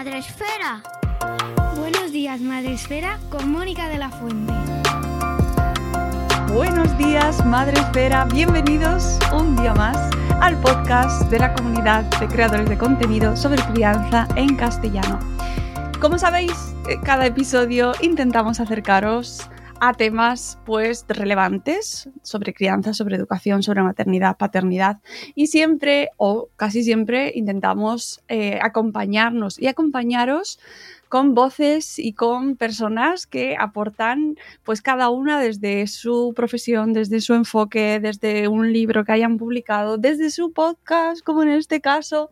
Días, Madre Esfera. Buenos días, Madre Esfera, con Mónica de la Fuente. Buenos días, Madre Esfera. Bienvenidos un día más al podcast de la comunidad de creadores de contenido sobre crianza en castellano. Como sabéis, eh, cada episodio intentamos acercaros a temas pues relevantes sobre crianza, sobre educación, sobre maternidad, paternidad y siempre o casi siempre intentamos eh, acompañarnos y acompañaros con voces y con personas que aportan pues cada una desde su profesión, desde su enfoque, desde un libro que hayan publicado, desde su podcast, como en este caso.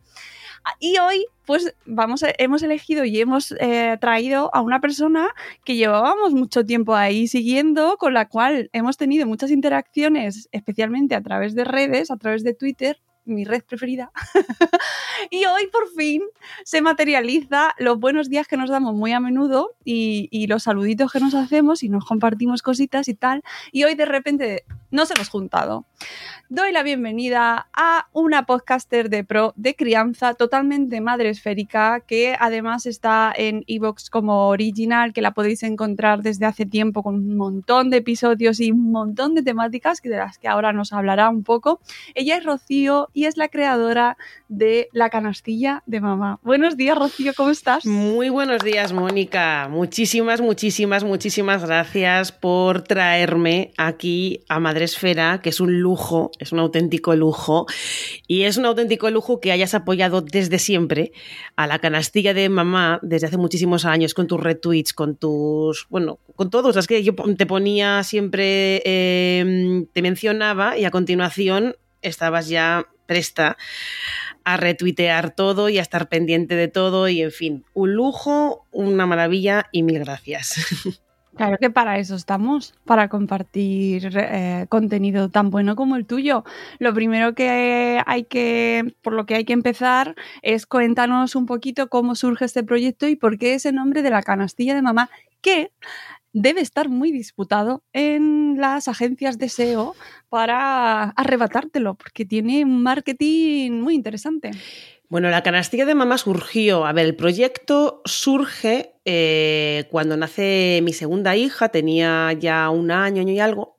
Y hoy, pues hemos elegido y hemos eh, traído a una persona que llevábamos mucho tiempo ahí siguiendo, con la cual hemos tenido muchas interacciones, especialmente a través de redes, a través de Twitter, mi red preferida. y hoy por fin se materializa los buenos días que nos damos muy a menudo y los saluditos que nos hacemos y nos compartimos cositas y tal. Y hoy de repente nos hemos juntado. Doy la bienvenida a una podcaster de pro de crianza totalmente madre esférica que además está en Evox como original, que la podéis encontrar desde hace tiempo con un montón de episodios y un montón de temáticas de las que ahora nos hablará un poco. Ella es Rocío y es la creadora de La canastilla de mamá. Buenos días, Rocío, ¿cómo estás? Muy buenos días, Mónica. Muchísimas, muchísimas, muchísimas gracias por traerme aquí a Madresfera, que es un lujo, es un auténtico lujo. Y es un auténtico lujo que hayas apoyado desde siempre a la canastilla de mamá desde hace muchísimos años con tus retweets, con tus. Bueno, con todos. Es que yo te ponía siempre. eh, te mencionaba y a continuación estabas ya presta a retuitear todo y a estar pendiente de todo y en fin, un lujo, una maravilla y mil gracias. Claro que para eso estamos, para compartir eh, contenido tan bueno como el tuyo. Lo primero que hay que, por lo que hay que empezar es cuéntanos un poquito cómo surge este proyecto y por qué ese nombre de la canastilla de mamá, que debe estar muy disputado en las agencias de SEO para arrebatártelo, porque tiene un marketing muy interesante. Bueno, la canastilla de mamá surgió, a ver, el proyecto surge eh, cuando nace mi segunda hija, tenía ya un año, año y algo,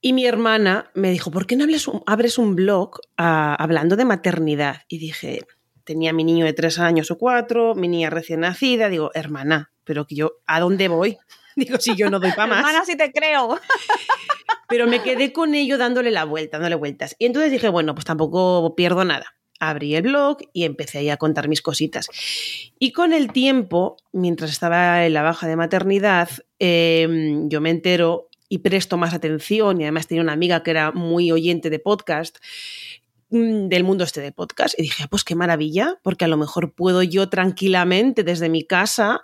y mi hermana me dijo, ¿por qué no abres un blog ah, hablando de maternidad? Y dije, tenía mi niño de tres años o cuatro, mi niña recién nacida, digo, hermana, pero que yo, ¿a dónde voy? Digo, si yo no doy para más. Hermana, si te creo. Pero me quedé con ello dándole la vuelta, dándole vueltas. Y entonces dije, bueno, pues tampoco pierdo nada. Abrí el blog y empecé ahí a contar mis cositas. Y con el tiempo, mientras estaba en la baja de maternidad, eh, yo me entero y presto más atención y además tenía una amiga que era muy oyente de podcast del mundo este de podcast y dije, ah, pues qué maravilla, porque a lo mejor puedo yo tranquilamente desde mi casa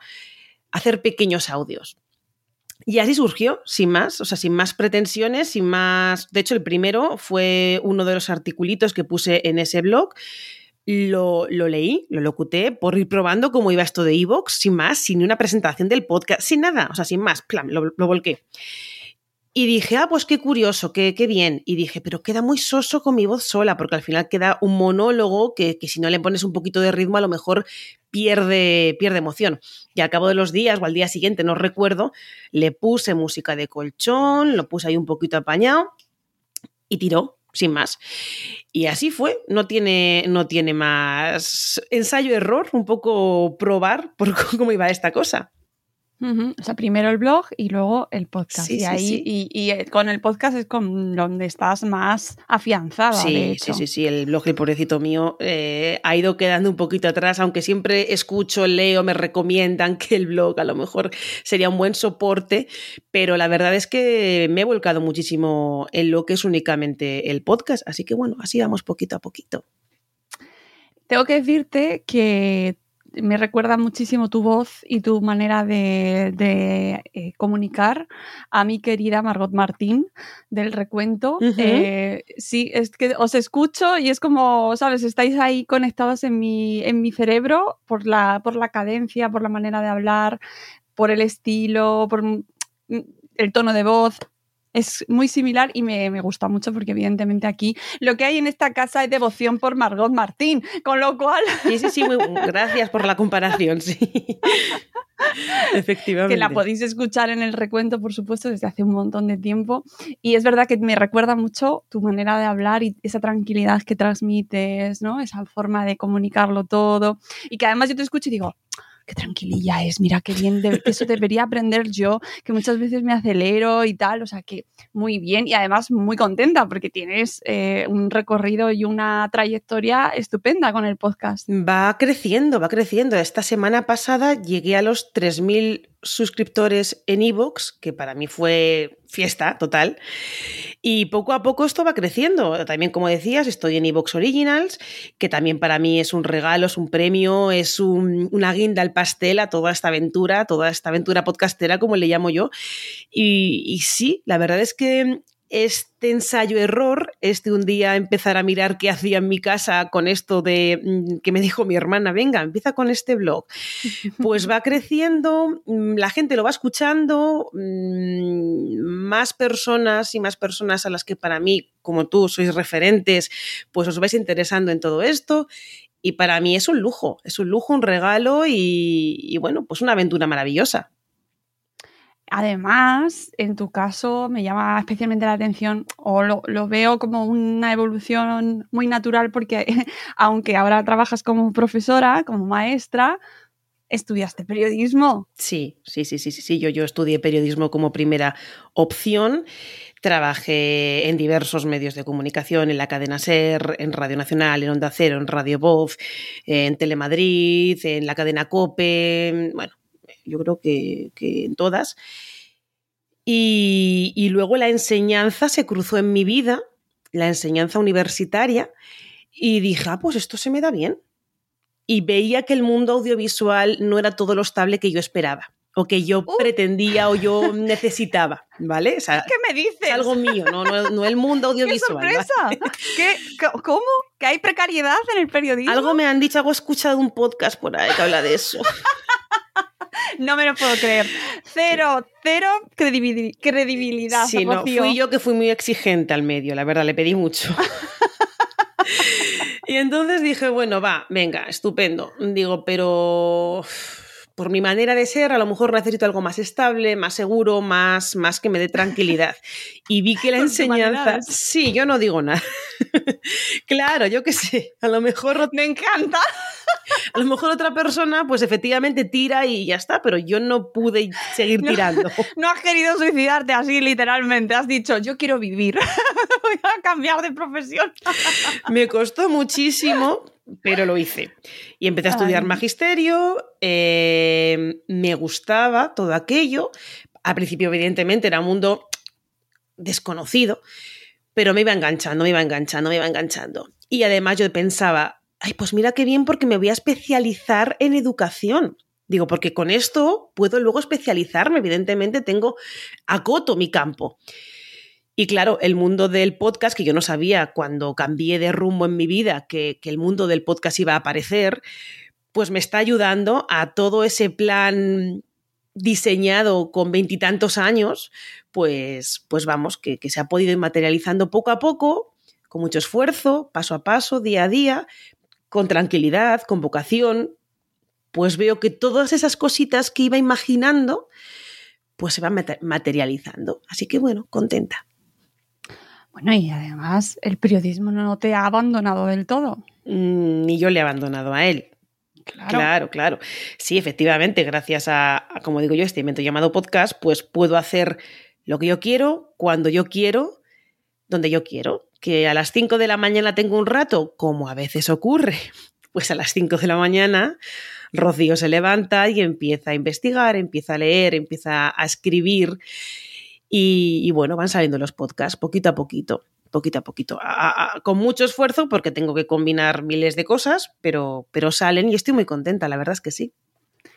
hacer pequeños audios. Y así surgió, sin más, o sea, sin más pretensiones, sin más... De hecho, el primero fue uno de los articulitos que puse en ese blog. Lo, lo leí, lo locuté por ir probando cómo iba esto de Evox, sin más, sin una presentación del podcast, sin nada, o sea, sin más, plan, lo volqué. Y dije, ah, pues qué curioso, qué, qué, bien. Y dije, pero queda muy soso con mi voz sola, porque al final queda un monólogo que, que, si no le pones un poquito de ritmo, a lo mejor pierde, pierde emoción. Y al cabo de los días, o al día siguiente, no recuerdo, le puse música de colchón, lo puse ahí un poquito apañado. y tiró, sin más. Y así fue, no tiene, no tiene más ensayo-error, un poco probar por cómo iba esta cosa. O sea, primero el blog y luego el podcast. y ahí, Y, eh, con el podcast es con donde estás más afianzada. Sí, sí, sí, sí. El blog, el pobrecito mío, eh, ha ido quedando un poquito atrás, aunque siempre escucho, leo, me recomiendan que el blog a lo mejor sería un buen soporte, pero la verdad es que me he volcado muchísimo en lo que es únicamente el podcast. Así que bueno, así vamos poquito a poquito. Tengo que decirte que me recuerda muchísimo tu voz y tu manera de, eh, comunicar a mi querida Margot Martín del recuento. Eh, sí, es que os escucho y es como, ¿sabes? Estáis ahí conectados en mi, en mi cerebro por la, por la cadencia, por la manera de hablar, por el estilo, por el tono de voz es muy similar y me, gusta mucho porque evidentemente aquí lo que hay en esta casa es devoción por Margot Martín, con lo cual... Sí, sí, sí, gracias por la comparación, sí. Efectivamente. Que la podéis escuchar en el recuento, por supuesto, desde hace un montón de tiempo. Y es verdad que me recuerda mucho tu manera de hablar y esa tranquilidad que transmites, ¿no? Esa forma de comunicarlo todo. Y que además yo te escucho y digo, qué tranquililla es, mira qué bien, eso debería aprender yo, que muchas veces me acelero y tal, o sea que muy bien y además muy contenta porque tienes eh, un recorrido y una trayectoria estupenda con el podcast. Va creciendo, va creciendo. Esta semana pasada llegué a los 3.000 suscriptores en Evox, que para mí fue fiesta total. Y poco a poco esto va creciendo. También, como decías, estoy en Evox Originals, que también para mí es un regalo, es un premio, es una guinda al pastel a toda esta aventura, toda esta aventura podcastera, como le llamo yo. Y sí, la verdad es que este ensayo-error, este un día empezar a mirar qué hacía en mi casa con esto de mm, que me dijo mi hermana, venga, empieza con este blog, pues va creciendo, mm, la gente lo va escuchando, mm, más personas y más personas a las que para mí, como tú, sois referentes, pues os vais interesando en todo esto. Y para mí es un lujo, es un lujo, un regalo y, y bueno, pues una aventura maravillosa. Además, en tu caso me llama especialmente la atención o lo, veo como una evolución muy natural porque aunque ahora trabajas como profesora, como maestra, estudiaste periodismo. Sí, sí, sí, sí, sí, Yo, yo estudié periodismo como primera opción. Trabajé en diversos medios de comunicación, en la cadena SER, en Radio Nacional, en Onda Cero, en Radio Voz, en Telemadrid, en la cadena COPE, bueno, yo creo que, en todas. Y, y, luego la enseñanza se cruzó en mi vida, la enseñanza universitaria, y dije, ah, pues esto se me da bien. Y veía que el mundo audiovisual no era todo lo estable que yo esperaba o que yo uh. pretendía o yo necesitaba, ¿vale? ¿Qué me dices? Es algo mío, no, no, el mundo audiovisual. ¡Qué sorpresa! ¿Qué, ¿Cómo? ¿Que hay precariedad en el periodismo? Algo me han dicho, algo he escuchado un podcast por ahí que habla de eso. no me lo puedo creer. Cero, cero credibilidad. Sí, no, fui yo que fui muy exigente al medio, la verdad, le pedí mucho. y entonces dije, bueno, va, venga, estupendo. Digo, pero por mi manera de ser, a lo mejor necesito algo más estable, más seguro, más, más que me dé tranquilidad. Y vi que la enseñanza. Sí, yo no digo nada. claro, yo qué sé. A lo mejor. Me encanta. A lo mejor otra persona, pues efectivamente tira y ya está, pero yo no pude seguir tirando. No, has querido suicidarte así, literalmente. Has dicho, yo quiero vivir. Voy a cambiar de profesión. Me costó muchísimo, pero lo hice. Y empecé a estudiar magisterio, eh, me gustaba todo aquello. Al principio, evidentemente, era un mundo desconocido, pero me iba enganchando, me iba enganchando, me iba enganchando. Y además yo pensaba, ay, pues mira qué bien porque me voy a especializar en educación. Digo, porque con esto puedo luego especializarme, evidentemente tengo acoto mi campo. Y claro, el mundo del podcast, que yo no sabía cuando cambié de rumbo en mi vida que, el mundo del podcast iba a aparecer, pues me está ayudando a todo ese plan diseñado con veintitantos años, pues, pues vamos, que, que se ha podido ir materializando poco a poco, con mucho esfuerzo, paso a paso, día a día, con tranquilidad, con vocación, pues veo que todas esas cositas que iba imaginando, pues se van materializando. Así que bueno, contenta. Bueno, y además el periodismo no te ha abandonado del todo. Mm, ni yo le he abandonado a él. Claro. claro, Sí, efectivamente, gracias a, como digo yo, este evento llamado podcast, pues puedo hacer lo que yo quiero, cuando yo quiero, donde yo quiero. Que a las 5 de la mañana tengo un rato, como a veces ocurre. Pues a las 5 de la mañana Rocío se levanta y empieza a investigar, empieza a leer, empieza a escribir. Y, bueno, van saliendo los podcasts poquito a poquito poquito a poquito, con mucho esfuerzo porque tengo que combinar miles de cosas, pero, pero salen y estoy muy contenta, la verdad es que sí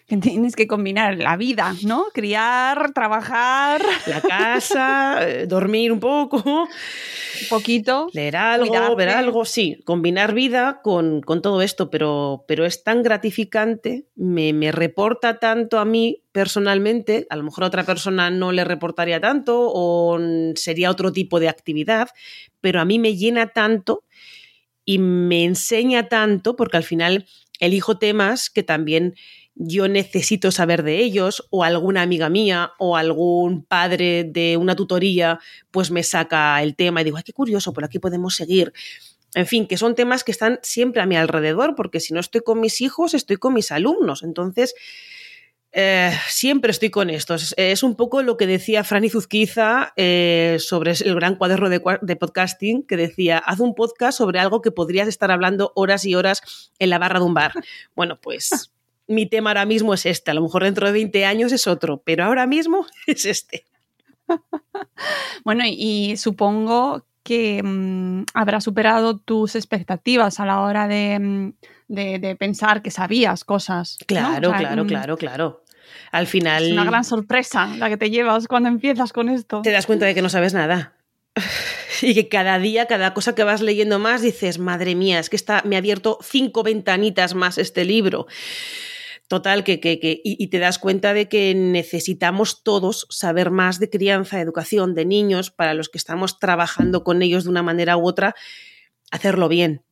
que tienes que combinar la vida, ¿no? Criar, trabajar. La casa, eh, dormir un poco. Un poquito. Leer algo, ver algo, sí. Combinar vida con, todo esto, pero, pero es tan gratificante, me, me, reporta tanto a mí personalmente, a lo mejor a otra persona no le reportaría tanto o sería otro tipo de actividad, pero a mí me llena tanto y me enseña tanto porque al final elijo temas que también yo necesito saber de ellos, o alguna amiga mía, o algún padre de una tutoría, pues me saca el tema y digo, ay, qué curioso, por aquí podemos seguir. En fin, que son temas que están siempre a mi alrededor, porque si no estoy con mis hijos, estoy con mis alumnos. Entonces, eh, siempre estoy con esto. Es, un poco lo que decía Franny Zuzquiza eh, sobre el gran cuaderno de, de, podcasting, que decía, haz un podcast sobre algo que podrías estar hablando horas y horas en la barra de un bar. Bueno, pues mi tema ahora mismo es este. A lo mejor dentro de 20 años es otro, pero ahora mismo es este. bueno, y, supongo que mm, habrá superado tus expectativas a la hora de, mm, pensar que sabías cosas. Claro, claro, mm, claro, claro. Al final. Es una gran sorpresa la que te llevas cuando empiezas con esto. Te das cuenta de que no sabes nada. Y que cada día, cada cosa que vas leyendo más, dices, madre mía, es que está, me ha abierto cinco ventanitas más este libro. Total, que, que, y, te das cuenta de que necesitamos todos saber más de crianza, educación de niños, para los que estamos trabajando con ellos de una manera u otra, hacerlo bien.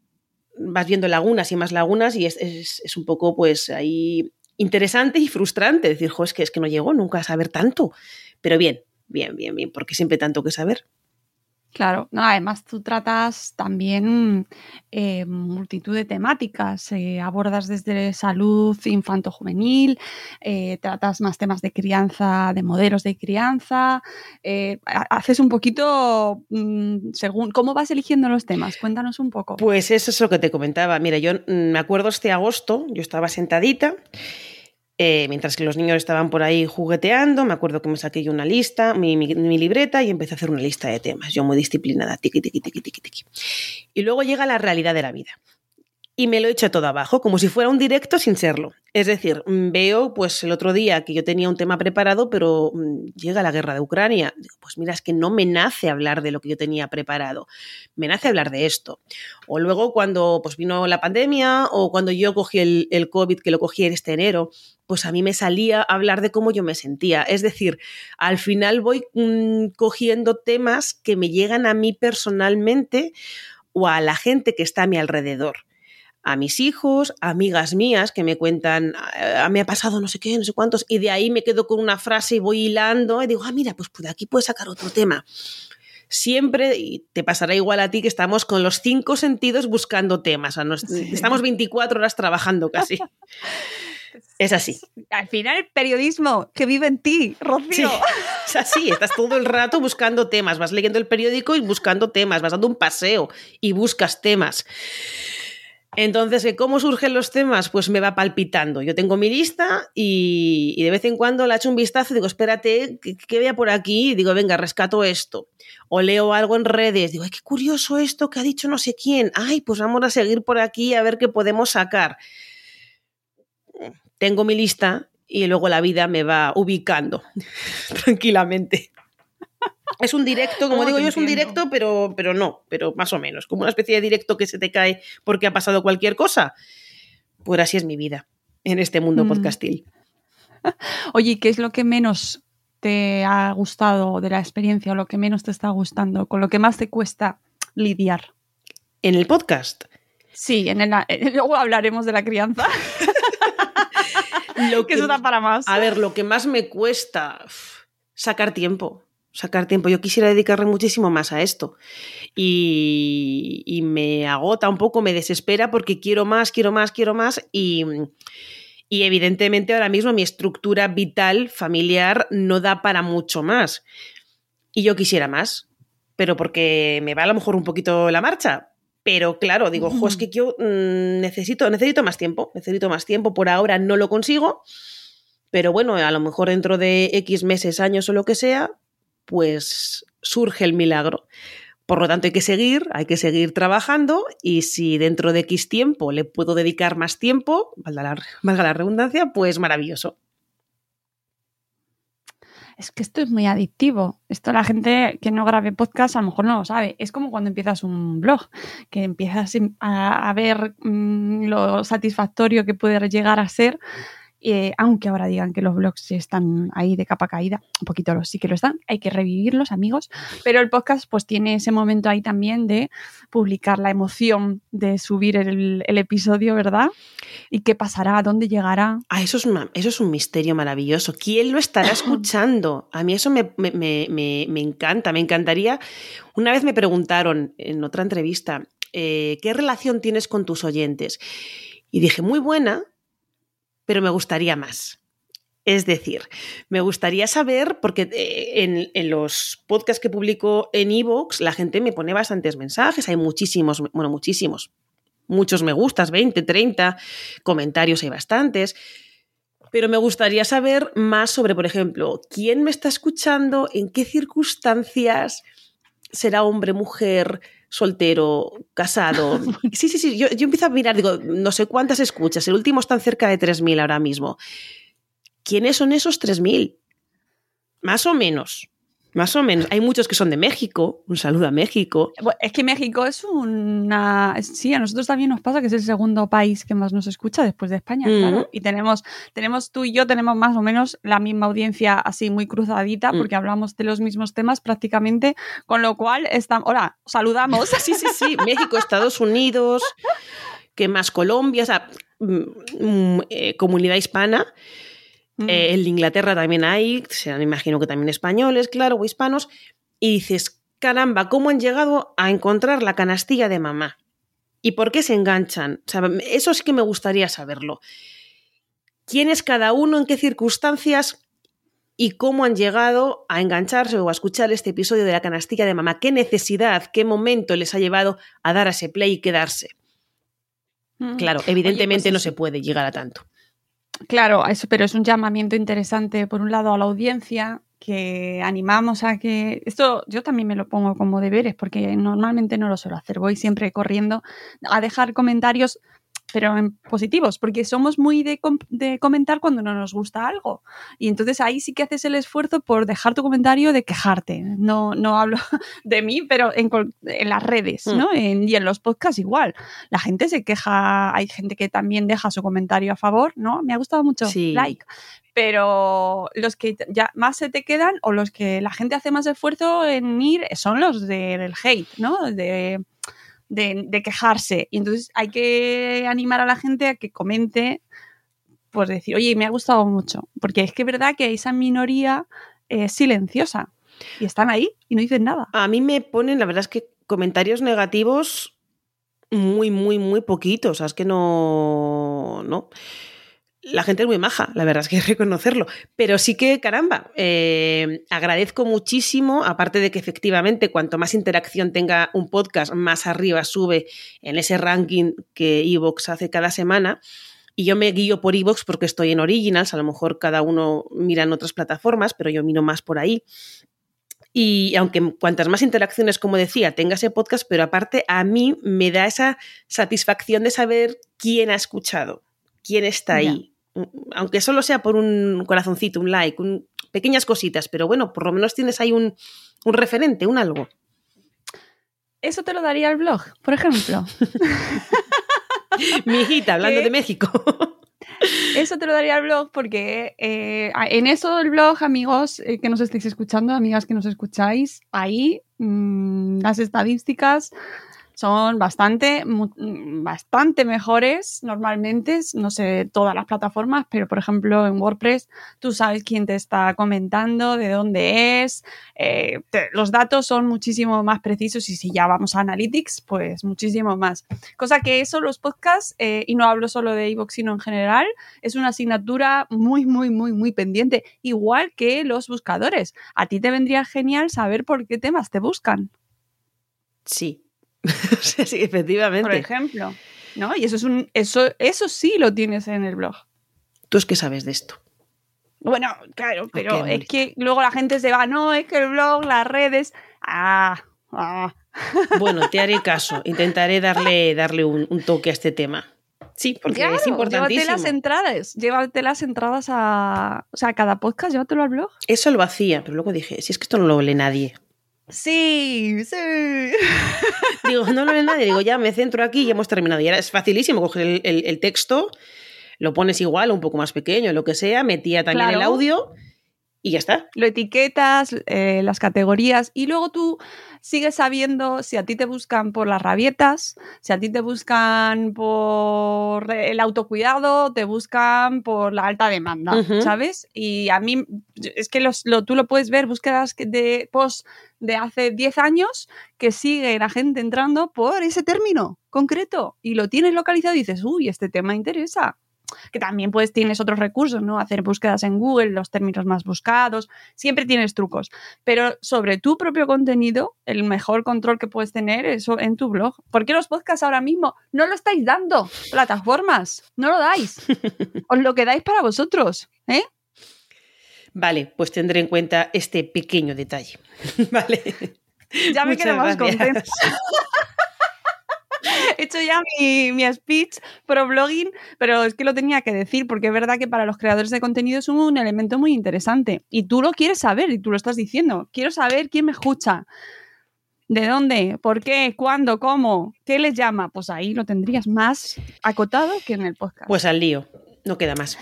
Vas viendo lagunas y más lagunas y es, es, un poco, pues, ahí interesante y frustrante decir, jo, es que, es que no llego nunca a saber tanto. Pero bien, bien, bien, bien, porque siempre tanto que saber. Claro, no, además tú tratas también eh, multitud de temáticas, eh, abordas desde salud infanto-juvenil, eh, tratas más temas de crianza, de modelos de crianza, haces un poquito mm, según, ¿cómo vas eligiendo los temas? Cuéntanos un poco. Pues eso es lo que te comentaba. Mira, yo mm, me acuerdo este agosto, yo estaba sentadita eh, mientras que los niños estaban por ahí jugueteando, me acuerdo que me saqué yo una lista, mi, mi, libreta, y empecé a hacer una lista de temas. Yo muy disciplinada, tiqui, tiqui, tiqui, tiqui, tiqui. Y luego llega la realidad de la vida y me lo echo todo abajo, como si fuera un directo sin serlo. Es decir, mm, veo pues el otro día que yo tenía un tema preparado, pero mm, llega la guerra de Ucrania. pues mira, es que no me nace hablar de lo que yo tenía preparado, me nace hablar de esto. O luego cuando pues vino la pandemia o cuando yo cogí el, el COVID, que lo cogí este enero, pues a mí me salía hablar de cómo yo me sentía. Es decir, al final voy mm, cogiendo temas que me llegan a mí personalmente o a la gente que está a mi alrededor a mis hijos, amigas mías que me cuentan, ah, me ha pasado no sé qué, no sé cuántos, y de ahí me quedo con una frase y voy hilando y digo, ah, mira, pues de aquí puedes sacar otro tema. Siempre, y te pasará igual a ti, que estamos con los cinco sentidos buscando temas. Estamos 24 horas trabajando casi. Es así. Al final el periodismo que vive en ti, Rocío. es así, estás todo el rato buscando temas, vas leyendo el periódico y buscando temas, vas dando un paseo y buscas temas. Entonces, ¿cómo surgen los temas? Pues me va palpitando. Yo tengo mi lista y, de vez en cuando le echo un vistazo y digo, espérate, ¿qué, vea por aquí? Y digo, venga, rescato esto. O leo algo en redes, digo, ay, qué curioso esto que ha dicho no sé quién. Ay, pues vamos a seguir por aquí a ver qué podemos sacar. Tengo mi lista y luego la vida me va ubicando tranquilamente. Es un directo, como digo yo, es un directo, pero, pero no, pero más o menos, como una especie de directo que se te cae porque ha pasado cualquier cosa. Pues así es mi vida en este mundo mm. podcastil. Oye, ¿qué es lo que menos te ha gustado de la experiencia o lo que menos te está gustando, con lo que más te cuesta lidiar? En el podcast. Sí, en luego hablaremos de la crianza. Lo que, eso da para más. A ver, lo que más me cuesta sacar tiempo sacar tiempo. Yo quisiera dedicarle muchísimo más a esto. Y, y, me agota un poco, me desespera porque quiero más, quiero más, quiero más. Y, y evidentemente ahora mismo mi estructura vital, familiar, no da para mucho más. Y yo quisiera más, pero porque me va a lo mejor un poquito la marcha. Pero claro, digo, ojo, es que yo mmm, necesito, necesito más tiempo, necesito más tiempo. Por ahora no lo consigo, pero bueno, a lo mejor dentro de X meses, años o lo que sea, pues surge el milagro. Por lo tanto, hay que seguir, hay que seguir trabajando y si dentro de X tiempo le puedo dedicar más tiempo, valga la, valga la redundancia, pues maravilloso. Es que esto es muy adictivo. Esto la gente que no grabe podcast a lo mejor no lo sabe. Es como cuando empiezas un blog, que empiezas a, ver mmm, lo satisfactorio que puede llegar a ser eh, aunque ahora digan que los blogs están ahí de capa caída, un poquito los sí que lo están, hay que revivirlos, amigos, pero el podcast pues tiene ese momento ahí también de publicar la emoción de subir el, el episodio, ¿verdad? ¿Y qué pasará? ¿Dónde llegará? Ah, eso es, una, eso es un misterio maravilloso. ¿Quién lo estará escuchando? A mí eso me, me, me, me encanta, me encantaría. Una vez me preguntaron en otra entrevista, eh, ¿qué relación tienes con tus oyentes? Y dije, muy buena, pero me gustaría más. Es decir, me gustaría saber, porque eh, en, en, los podcasts que publico en Evox, la gente me pone bastantes mensajes, hay muchísimos, bueno, muchísimos, muchos me gustas, 20, 30, comentarios hay bastantes, pero me gustaría saber más sobre, por ejemplo, quién me está escuchando, en qué circunstancias, será hombre, mujer, soltero, casado. Sí, sí, sí. Yo, yo, empiezo a mirar, digo, no sé cuántas escuchas. El último están cerca de 3.000 ahora mismo. ¿Quiénes son esos 3.000? Más o menos. Más o menos. Hay muchos que son de México. Un saludo a México. Es que México es una. Sí, a nosotros también nos pasa que es el segundo país que más nos escucha después de España, mm. claro. Y tenemos, tenemos, tú y yo tenemos más o menos la misma audiencia así muy cruzadita, mm. porque hablamos de los mismos temas prácticamente, con lo cual estamos. Hola, saludamos. Sí, sí, sí. México, Estados Unidos, que más Colombia, o sea, mm, eh, comunidad hispana. Mm. Eh, en Inglaterra también hay, serán, imagino que también españoles, claro, o hispanos, y dices, caramba, ¿cómo han llegado a encontrar la canastilla de mamá? ¿Y por qué se enganchan? O sea, eso sí que me gustaría saberlo. ¿Quién es cada uno, en qué circunstancias y cómo han llegado a engancharse o a escuchar este episodio de la canastilla de mamá? ¿Qué necesidad, qué momento les ha llevado a dar a ese play y quedarse? Mm. Claro, evidentemente Oye, pues no se puede llegar a tanto. Claro, eso, pero es un llamamiento interesante, por un lado, a la audiencia, que animamos a que. Esto yo también me lo pongo como deberes, porque normalmente no lo suelo hacer. Voy siempre corriendo a dejar comentarios pero en positivos, porque somos muy de, com de, comentar cuando no nos gusta algo. Y entonces ahí sí que haces el esfuerzo por dejar tu comentario de quejarte. No, no hablo de mí, pero en, en las redes, ¿no? Mm. En, y en los podcasts igual. La gente se queja, hay gente que también deja su comentario a favor, ¿no? Me ha gustado mucho, sí. like. Pero los que ya más se te quedan o los que la gente hace más esfuerzo en ir son los del hate, ¿no? De de, quejarse. Y entonces hay que animar a la gente a que comente, pues decir, oye, me ha gustado mucho. Porque es que es verdad que esa minoría es silenciosa. Y están ahí y no dicen nada. A mí me ponen, la verdad es que comentarios negativos muy, muy, muy poquitos. O sea, es que no. No la gente es muy maja, la verdad es que hay que reconocerlo. Pero sí que, caramba, eh, agradezco muchísimo, aparte de que efectivamente cuanto más interacción tenga un podcast, más arriba sube en ese ranking que Evox hace cada semana. Y yo me guío por Evox porque estoy en Originals, a lo mejor cada uno mira en otras plataformas, pero yo miro más por ahí. Y aunque cuantas más interacciones, como decía, tenga ese podcast, pero aparte a mí me da esa satisfacción de saber quién ha escuchado, quién está ahí, aunque solo sea por un corazoncito, un like, un, pequeñas cositas, pero bueno, por lo menos tienes ahí un, un referente, un algo. Eso te lo daría el blog, por ejemplo. Mi hijita, hablando de México. Eso te lo daría el blog porque eh, en eso del blog, amigos eh, que nos estéis escuchando, amigas que nos escucháis, ahí mmm, las estadísticas son bastante, bastante mejores normalmente, no sé todas las plataformas, pero por ejemplo en WordPress tú sabes quién te está comentando, de dónde es, eh, los datos son muchísimo más precisos y si ya vamos a Analytics, pues muchísimo más. Cosa que eso, los podcasts, eh, y no hablo solo de iVoox, sino en general, es una asignatura muy, muy, muy, muy pendiente, igual que los buscadores. A ti te vendría genial saber por qué temas te buscan. Sí, sí, efectivamente. Por ejemplo, ¿no? Y eso es un eso eso sí lo tienes en el blog. ¿Tú es que sabes de esto? Bueno, claro, pero es que luego la gente se va, no, es que el blog, las redes, ah, ah. Bueno, te haré caso, intentaré darle, darle un, toque a este tema. Sí, porque es importantísimo. Llévate las entradas, llévate las entradas a, o sea, cada podcast, llévatelo al blog. Eso lo hacía, pero luego dije, si es que esto no lo lee nadie. Sí, sí. Digo, no lo lee nadie. Digo, ya me centro aquí y hemos terminado. Y ahora es facilísimo coger el, texto, lo pones igual, un poco más pequeño, lo que sea, metía también el audio y ya está. Lo etiquetas, eh, las categorías y luego tú sigues sabiendo si a ti te buscan por las rabietas, si a ti te buscan por el autocuidado, te buscan por la alta demanda, ¿sabes? Y a mí es que lo, tú lo puedes ver, búsquedas de post de hace 10 años que sigue la gente entrando por ese término concreto y lo tienes localizado y dices, uy, este tema interesa que también pues tienes otros recursos, ¿no? Hacer búsquedas en Google, los términos más buscados, siempre tienes trucos, pero sobre tu propio contenido, el mejor control que puedes tener es en tu blog. ¿Por qué los podcasts ahora mismo no lo estáis dando? Plataformas, no lo dais. Os lo quedáis para vosotros, ¿eh? Vale, pues tendré en cuenta este pequeño detalle. vale. Ya me quedo más contenta. he hecho ya mi, mi, speech pro blogging, pero es que lo tenía que decir porque es verdad que para los creadores de contenido es un elemento muy interesante y tú lo quieres saber y tú lo estás diciendo. Quiero saber quién me escucha. ¿De dónde? ¿Por qué? ¿Cuándo? ¿Cómo? ¿Qué les llama? Pues ahí lo tendrías más acotado que en el podcast. Pues al lío, no queda más.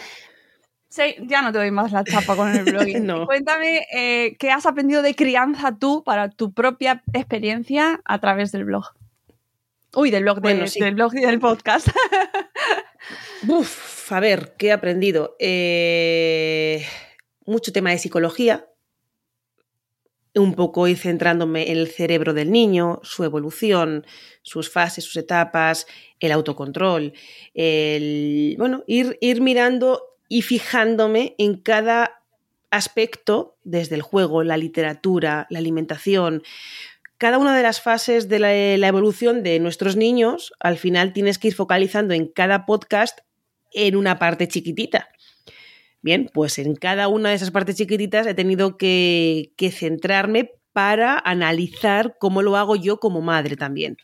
Sí, ya no te doy más la chapa con el blogging. Cuéntame eh, qué has aprendido de crianza tú para tu propia experiencia a través del blog. Uy, del blog, del blog y del podcast. Uf, a ver, ¿qué he aprendido? Eh, mucho tema de psicología. Un poco ir centrándome en el cerebro del niño, su evolución, sus fases, sus etapas, el autocontrol. El, bueno, ir, ir mirando y fijándome en cada aspecto, desde el juego, la literatura, la alimentación, cada una de las fases de la, evolución de nuestros niños, al final tienes que ir focalizando en cada podcast en una parte chiquitita. Bien, pues en cada una de esas partes chiquititas he tenido que, que centrarme para analizar cómo lo hago yo como madre también.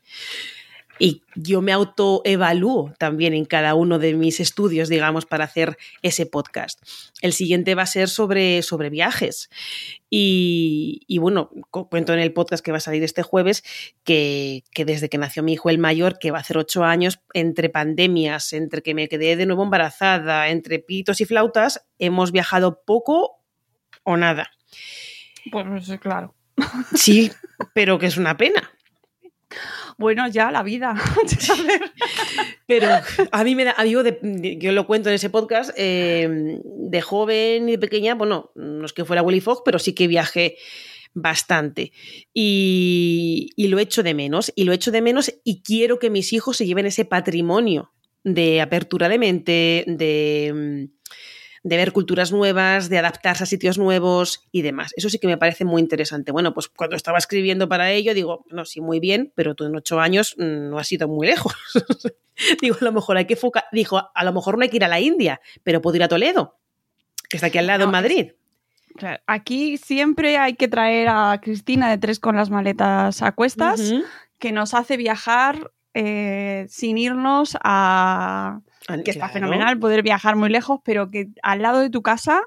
Y yo me autoevalúo también en cada uno de mis estudios, digamos, para hacer ese podcast. El siguiente va a ser sobre, sobre viajes. Y, bueno, cuento en el podcast que va a salir este jueves que, que, desde que nació mi hijo el mayor, que va a hacer ocho años, entre pandemias, entre que me quedé de nuevo embarazada, entre pitos y flautas, hemos viajado poco o nada. Pues claro. Sí, pero que es una pena bueno, ya la vida. Pero a mí me da, yo, yo lo cuento en ese podcast, em, de joven y de pequeña, bueno, no es que fuera Willy Fogg, pero sí que viajé bastante. Y, y lo echo de menos, y lo echo de menos y quiero que mis hijos se lleven ese patrimonio de apertura de mente, de de ver culturas nuevas, de adaptarse a sitios nuevos y demás. Eso sí que me parece muy interesante. Bueno, pues cuando estaba escribiendo para ello, digo, no, sí, muy bien, pero tú en ocho años mm, no has ido muy lejos. digo, a lo mejor hay que focar, dijo, a lo mejor no hay que ir a la India, pero puedo ir a Toledo, que está aquí al lado en Madrid. Aquí siempre hay que traer a Cristina de tres con las maletas a cuestas, que nos hace viajar eh, sin irnos a, que está fenomenal poder viajar muy lejos, pero que al lado de tu casa,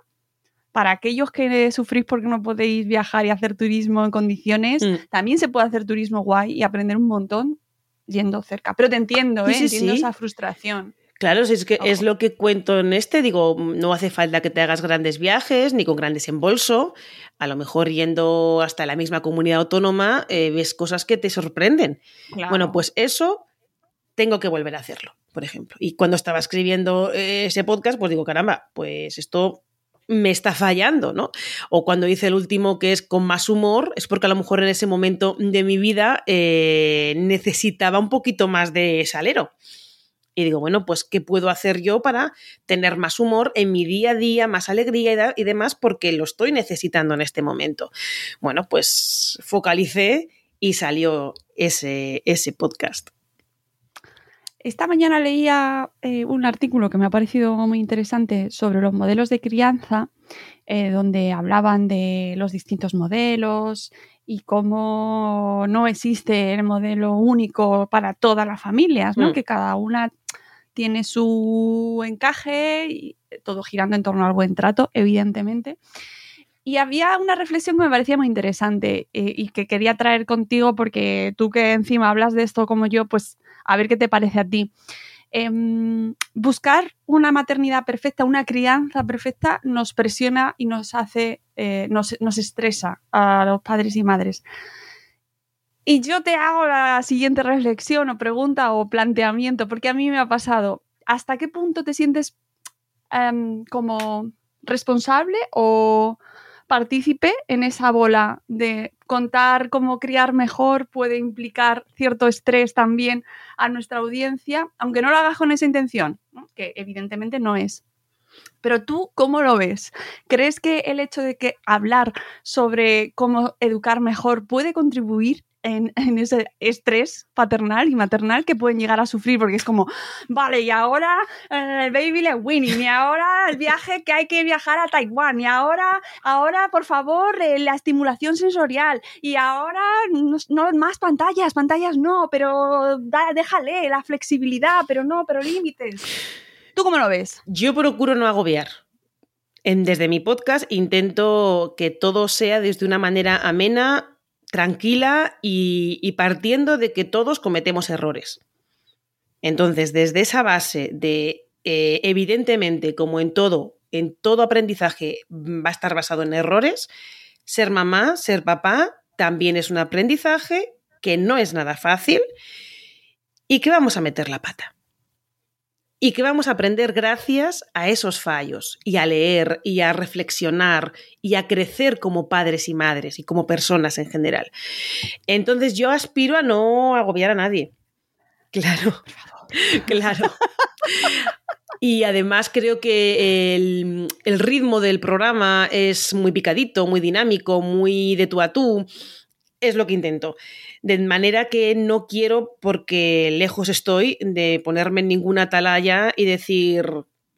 para aquellos que sufrís porque no podéis viajar y hacer turismo en condiciones, mm. también se puede hacer turismo guay y aprender un montón yendo cerca. Pero te entiendo, ¿eh? entiendo esa frustración. Claro, es que es lo que cuento en este. Digo, no hace falta que te hagas grandes viajes ni con gran desembolso. A lo mejor yendo hasta la misma comunidad autónoma eh, ves cosas que te sorprenden. Bueno, pues eso tengo que volver a hacerlo, por ejemplo. Y cuando estaba escribiendo eh, ese podcast, pues digo, caramba, pues esto me está fallando, ¿no? O cuando hice el último que es con más humor, es porque a lo mejor en ese momento de mi vida eh, necesitaba un poquito más de salero. Y digo, bueno, pues ¿qué puedo hacer yo para tener más humor en mi día a día, más alegría y, demás, porque lo estoy necesitando en este momento? Bueno, pues focalicé y salió ese, ese podcast. Esta mañana leía eh, un artículo que me ha parecido muy interesante sobre los modelos de crianza, eh, donde hablaban de los distintos modelos y cómo no existe el modelo único para todas las familias, ¿no? Mm. que cada una tiene su encaje y todo girando en torno al buen trato, evidentemente. Y había una reflexión que me parecía muy interesante eh, y que quería traer contigo porque tú que encima hablas de esto como yo, pues a ver qué te parece a ti. Em, buscar una maternidad perfecta, una crianza perfecta, nos presiona y nos hace, eh, nos, nos estresa a los padres y madres. Y yo te hago la siguiente reflexión o pregunta o planteamiento, porque a mí me ha pasado, ¿hasta qué punto te sientes em, como responsable o partícipe en esa bola de contar cómo criar mejor puede implicar cierto estrés también a nuestra audiencia, aunque no lo hagas con esa intención, que evidentemente no es. Pero tú, ¿cómo lo ves? ¿Crees que el hecho de que hablar sobre cómo educar mejor puede contribuir en, ese estrés paternal y maternal que pueden llegar a sufrir, porque es como, vale, y ahora eh, el baby le winning, y ahora el viaje que hay que viajar a Taiwán, y ahora, ahora, por favor, eh, la estimulación sensorial, y ahora no, más pantallas, pantallas no, pero déjale la flexibilidad, pero no, pero límites. ¿Tú cómo lo ves? Yo procuro no agobiar. Desde mi podcast intento que todo sea desde una manera amena, tranquila y, partiendo de que todos cometemos errores. Entonces, desde esa base de, eh, evidentemente, como en todo, en todo aprendizaje va a estar basado en errores, ser mamá, ser papá, también es un aprendizaje que no es nada fácil y que vamos a meter la pata y que vamos a aprender gracias a esos fallos y a leer y a reflexionar y a crecer como padres y madres y como personas en general. Entonces yo aspiro a no agobiar a nadie. Claro, claro. Y además creo que el, el, ritmo del programa es muy picadito, muy dinámico, muy de tú a tú. Es lo que intento. De manera que no quiero, porque lejos estoy, de ponerme en ninguna atalaya y decir,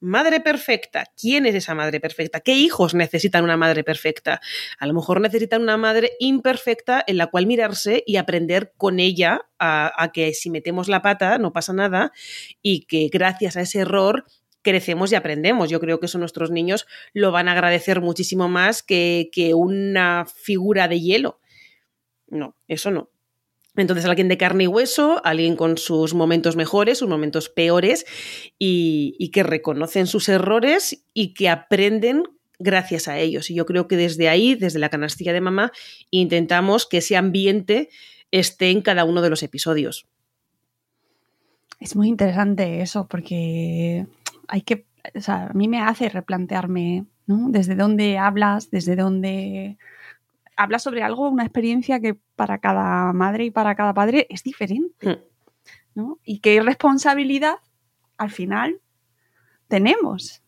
madre perfecta, ¿quién es esa madre perfecta? ¿Qué hijos necesitan una madre perfecta? A lo mejor necesitan una madre imperfecta en la cual mirarse y aprender con ella a, que si metemos la pata no pasa nada y que gracias a ese error crecemos y aprendemos. Yo creo que eso nuestros niños lo van a agradecer muchísimo más que, que una figura de hielo. No, eso no. Entonces, alguien de carne y hueso, alguien con sus momentos mejores, sus momentos peores, y, que reconocen sus errores y que aprenden gracias a ellos. Y yo creo que desde ahí, desde la canastilla de mamá, intentamos que ese ambiente esté en cada uno de los episodios. Es muy interesante eso, porque hay que, o sea, a mí me hace replantearme, ¿no? Desde dónde hablas, desde dónde habla sobre algo, una experiencia que para cada madre y para cada padre es diferente. Hmm. ¿no? Y qué responsabilidad al final tenemos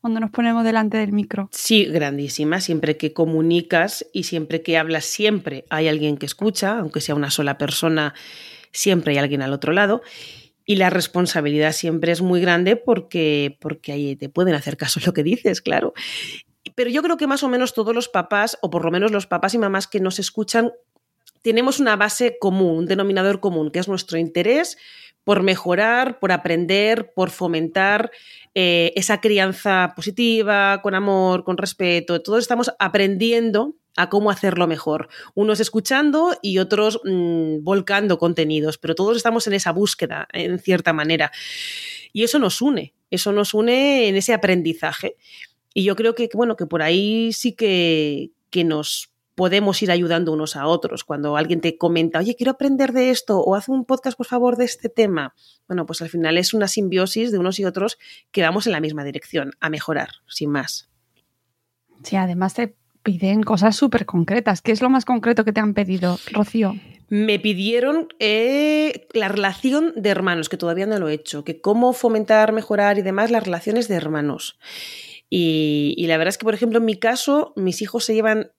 cuando nos ponemos delante del micro. Sí, grandísima. Siempre que comunicas y siempre que hablas, siempre hay alguien que escucha, aunque sea una sola persona, siempre hay alguien al otro lado. Y la responsabilidad siempre es muy grande porque, porque ahí te pueden hacer caso lo que dices, claro. Pero yo creo que más o menos todos los papás, o por lo menos los papás y mamás que nos escuchan, tenemos una base común, un denominador común, que es nuestro interés por mejorar, por aprender, por fomentar eh, esa crianza positiva, con amor, con respeto. Todos estamos aprendiendo a cómo hacerlo mejor. Unos escuchando y otros mm, volcando contenidos, pero todos estamos en esa búsqueda, en cierta manera. Y eso nos une, eso nos une en ese aprendizaje. Y yo creo que, bueno, que por ahí sí que, que nos podemos ir ayudando unos a otros. Cuando alguien te comenta, oye, quiero aprender de esto o haz un podcast, por favor, de este tema. Bueno, pues al final es una simbiosis de unos y otros que vamos en la misma dirección, a mejorar, sin más. Sí, además te piden cosas súper concretas. ¿Qué es lo más concreto que te han pedido, Rocío? Me pidieron eh, la relación de hermanos, que todavía no lo he hecho, que cómo fomentar, mejorar y demás las relaciones de hermanos. Y, la verdad es que, por ejemplo, en mi caso, mis hijos se llevan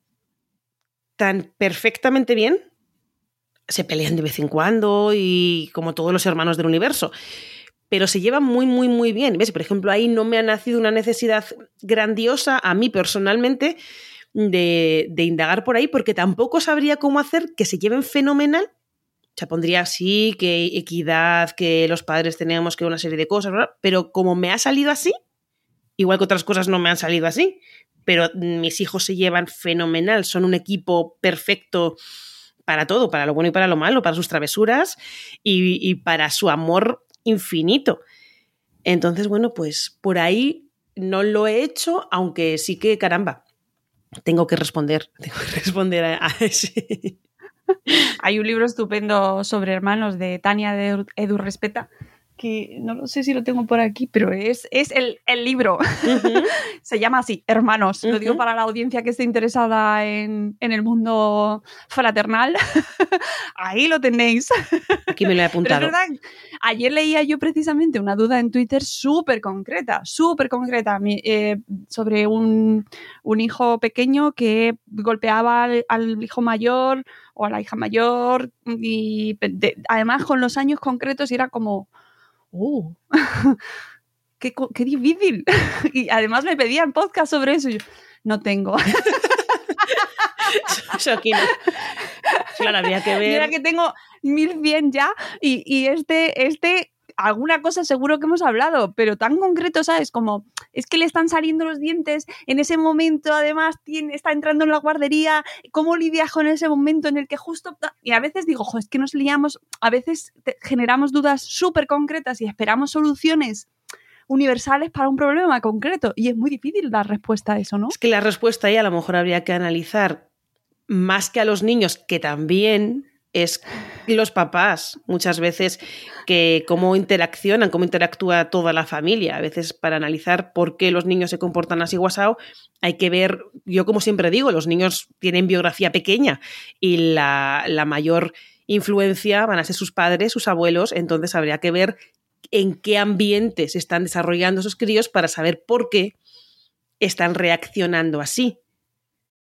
tan perfectamente bien, se pelean de vez en cuando y como todos los hermanos del universo, pero se llevan muy, muy, muy bien. ¿Ves? Por ejemplo, ahí no me ha nacido una necesidad grandiosa a mí personalmente de, de indagar por ahí, porque tampoco sabría cómo hacer que se lleven fenomenal. O sea, pondría así, que equidad, que los padres teníamos que una serie de cosas, pero como me ha salido así, igual que otras cosas no me han salido así, pero mis hijos se llevan fenomenal, son un equipo perfecto para todo, para lo bueno y para lo malo, para sus travesuras y, para su amor infinito. Entonces, bueno, pues por ahí no lo he hecho, aunque sí que, caramba, tengo que responder, tengo que responder a, a ese. Hay un libro estupendo sobre hermanos de Tania de Edu Respeta, que no lo sé si lo tengo por aquí, pero es, es el, el libro. Se llama así, Hermanos. Lo digo para la audiencia que esté interesada en, en el mundo fraternal. Ahí lo tenéis. Aquí me lo he Pero es apuntado. verdad, ayer leía yo precisamente una duda en Twitter súper concreta, súper concreta, eh, sobre un, un hijo pequeño que golpeaba al, al hijo mayor o a la hija mayor y de- además con los años concretos y era como, ¡uh! Qué, qué difícil. Y además me pedían podcast sobre eso. y yo, no tengo. Eso aquí no. Claro, habría que Mira ver. que tengo 1100 ya y, y este, este, alguna cosa seguro que hemos hablado, pero tan concreto, ¿sabes? Como es que le están saliendo los dientes, en ese momento además tiene, está entrando en la guardería, ¿cómo lidias con ese momento en el que justo... Y a veces digo, jo, es que nos liamos, a veces generamos dudas súper concretas y esperamos soluciones universales para un problema concreto y es muy difícil dar respuesta a eso, ¿no? Es que la respuesta ahí a lo mejor habría que analizar más que a los niños, que también es los papás, muchas veces, que cómo interaccionan, cómo interactúa toda la familia. A veces para analizar por qué los niños se comportan así guasao, hay que ver, yo como siempre digo, los niños tienen biografía pequeña y la, la mayor influencia van a ser sus padres, sus abuelos, entonces habría que ver en qué ambiente se están desarrollando esos críos para saber por qué están reaccionando así.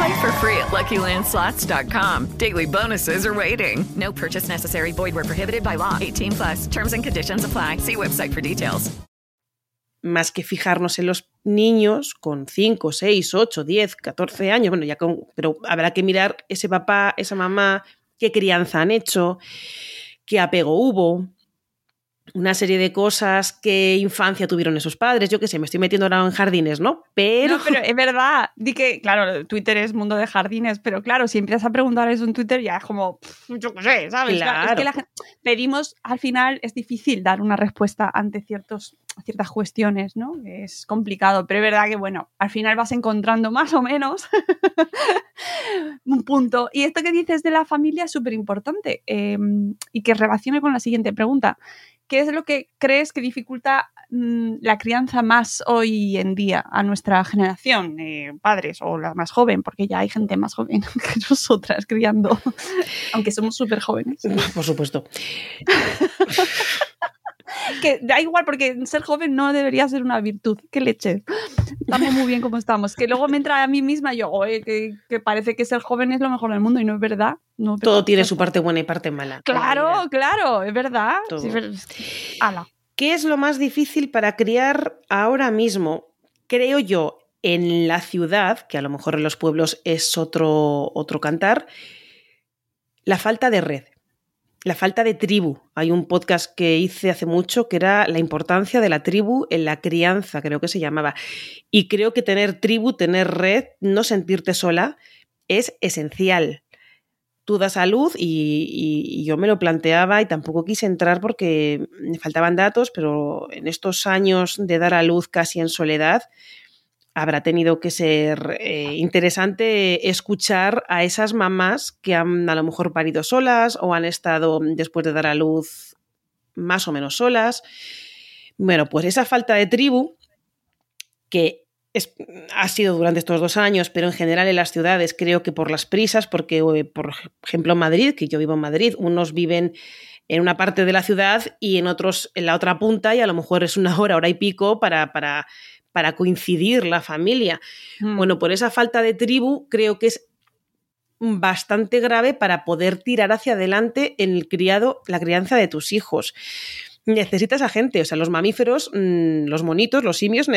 Play for free at LuckyLandSlots.com. Daily bonuses are waiting. No purchase necessary. Void where prohibited by law. 18 plus. Terms and conditions apply. See website for details. Más que fijarnos en los niños con 5, 6, 8, 10, 14 años, bueno, ya con, pero habrá que mirar ese papá, esa mamá, qué crianza han hecho, qué apego hubo, una serie de cosas, qué infancia tuvieron esos padres, yo qué sé, me estoy metiendo ahora en jardines, ¿no? Pero, No, pero es verdad. Di que, claro, Twitter es mundo de jardines, pero claro, si empiezas a preguntar eso en Twitter, ya es como, pff, yo qué sé, ¿sabes? Claro. Es que la gen- pedimos, al final es difícil dar una respuesta ante ciertos, ciertas cuestiones, ¿no? Es complicado, pero es verdad que, bueno, al final vas encontrando más o menos un punto. Y esto que dices de la familia es súper importante eh, y que relacione con la siguiente pregunta. ¿Qué es lo que crees que dificulta mm, la crianza más hoy en día a nuestra generación, eh, padres o la más joven? Porque ya hay gente más joven que nosotras criando, aunque somos súper jóvenes. Por supuesto. que da igual, porque ser joven no debería ser una virtud. ¡Qué leche! Estamos muy bien como estamos. Que luego me entra a mí misma yo, oye, que, que, parece que ser joven es lo mejor del mundo y no es verdad. No, Todo tiene su parte buena y parte mala. Claro, claro, es verdad. Todo. Sí, pero... Ala. ¿Qué es lo más difícil para criar ahora mismo? Creo yo, en la ciudad, que a lo mejor en los pueblos es otro, otro cantar, la falta de red la falta de tribu. Hay un podcast que hice hace mucho que era la importancia de la tribu en la crianza, creo que se llamaba. Y creo que tener tribu, tener red, no sentirte sola, es esencial. Tú das a luz y, y, y, yo me lo planteaba y tampoco quise entrar porque me faltaban datos, pero en estos años de dar a luz casi en soledad, habrá tenido que ser eh, interesante escuchar a esas mamás que han a lo mejor parido solas o han estado después de dar a luz más o menos solas. Bueno, pues esa falta de tribu que es, ha sido durante estos dos años, pero en general en las ciudades creo que por las prisas, porque eh, por ejemplo en Madrid, que yo vivo en Madrid, unos viven en una parte de la ciudad y en otros en la otra punta y a lo mejor es una hora, hora y pico para, para para coincidir la familia. Mm. Bueno, por esa falta de tribu creo que es bastante grave para poder tirar hacia adelante en el criado, la crianza de tus hijos. Necesitas a gente, o sea, los mamíferos, mmm, los monitos, los simios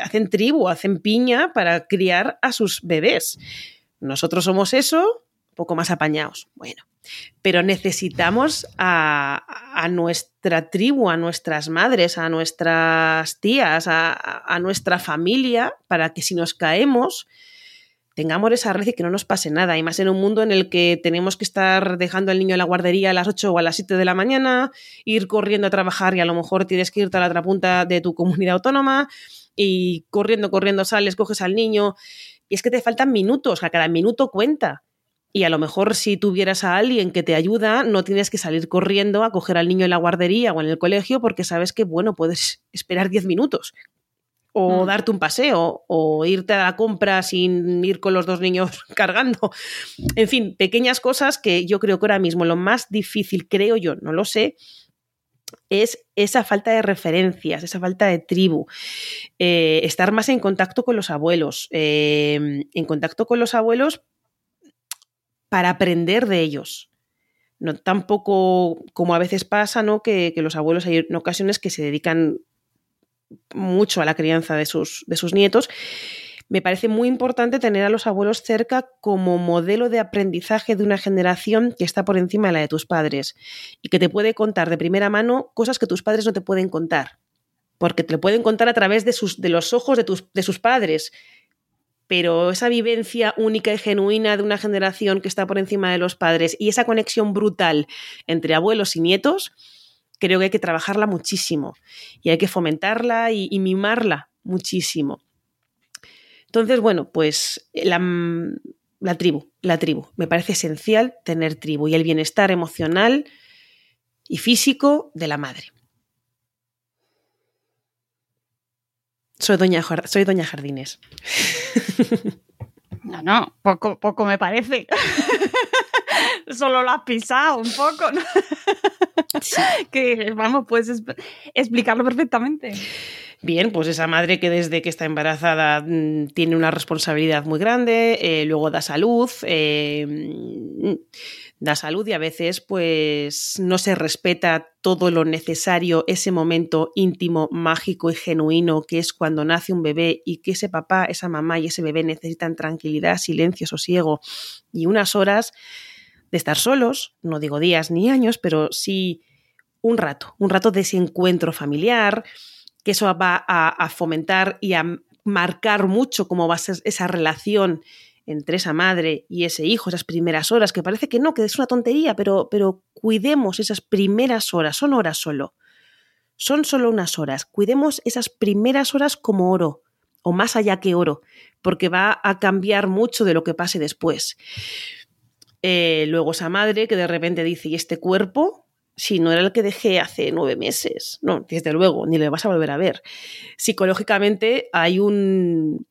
hacen tribu, hacen piña para criar a sus bebés. Nosotros somos eso, poco más apañados. Bueno, pero necesitamos a, nuestra tribu, a nuestras madres, a nuestras tías, a, a, nuestra familia, para que si nos caemos tengamos esa red y que no nos pase nada. Y más en un mundo en el que tenemos que estar dejando al niño en la guardería a las 8 o a las 7 de la mañana, ir corriendo a trabajar y a lo mejor tienes que irte a la otra punta de tu comunidad autónoma y corriendo, corriendo sales, coges al niño. Y es que te faltan minutos, a cada minuto cuenta. Y a lo mejor si tuvieras a alguien que te ayuda, no tienes que salir corriendo a coger al niño en la guardería o en el colegio porque sabes que, bueno, puedes esperar 10 minutos. O mm. darte un paseo, o irte a la compra sin ir con los dos niños cargando. En fin, pequeñas cosas que yo creo que ahora mismo lo más difícil, creo yo, no lo sé, es esa falta de referencias, esa falta de tribu, eh, estar más en contacto con los abuelos, eh, en contacto con los abuelos para aprender de ellos. No tampoco como a veces pasa, ¿no? Que, los abuelos hay en ocasiones que se dedican mucho a la crianza de sus, de sus nietos. Me parece muy importante tener a los abuelos cerca como modelo de aprendizaje de una generación que está por encima de la de tus padres y que te puede contar de primera mano cosas que tus padres no te pueden contar, porque te lo pueden contar a través de, sus, de los ojos de, tus, de sus padres, pero esa vivencia única y genuina de una generación que está por encima de los padres y esa conexión brutal entre abuelos y nietos, creo que hay que trabajarla muchísimo y hay que fomentarla y, mimarla muchísimo. Entonces, bueno, pues la, la, tribu, la tribu. Me parece esencial tener tribu y el bienestar emocional y físico de la madre. Soy doña, soy doña Jardines. No, no, poco, poco me parece. Solo lo has pisado un poco. ¿no? Sí. Que, vamos, puedes explicarlo perfectamente. Bien, pues esa madre que desde que está embarazada mmm, tiene una responsabilidad muy grande, eh, luego da salud, eh, da salud y a veces pues no se respeta todo lo necesario, ese momento íntimo, mágico y genuino que es cuando nace un bebé y que ese papá, esa mamá y ese bebé necesitan tranquilidad, silencio, sosiego y unas horas de estar solos, no digo días ni años, pero sí un rato, un rato de ese encuentro familiar, que eso va a, a, fomentar y a marcar mucho cómo va a ser esa relación entre esa madre y ese hijo, esas primeras horas, que parece que no, que es una tontería, pero, pero cuidemos esas primeras horas, son horas solo, son solo unas horas, cuidemos esas primeras horas como oro, o más allá que oro, porque va a cambiar mucho de lo que pase después. Eh, luego esa madre que de repente dice, ¿y este cuerpo? Si no era el que dejé hace nueve meses. No, desde luego, ni le vas a volver a ver. Psicológicamente hay un,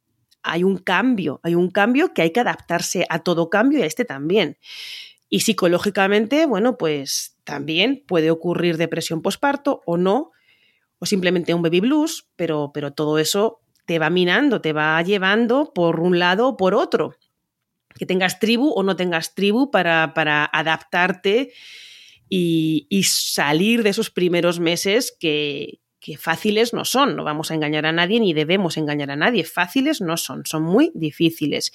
hay un cambio, hay un cambio que hay que adaptarse a todo cambio y a este también. Y psicológicamente, bueno, pues también puede ocurrir depresión posparto o no, o simplemente un baby blues, pero, pero todo eso te va minando, te va llevando por un lado o por otro. Que tengas tribu o no tengas tribu para, para adaptarte y, y, salir de esos primeros meses que, que fáciles no son. No vamos a engañar a nadie ni debemos engañar a nadie. Fáciles no son, son muy difíciles.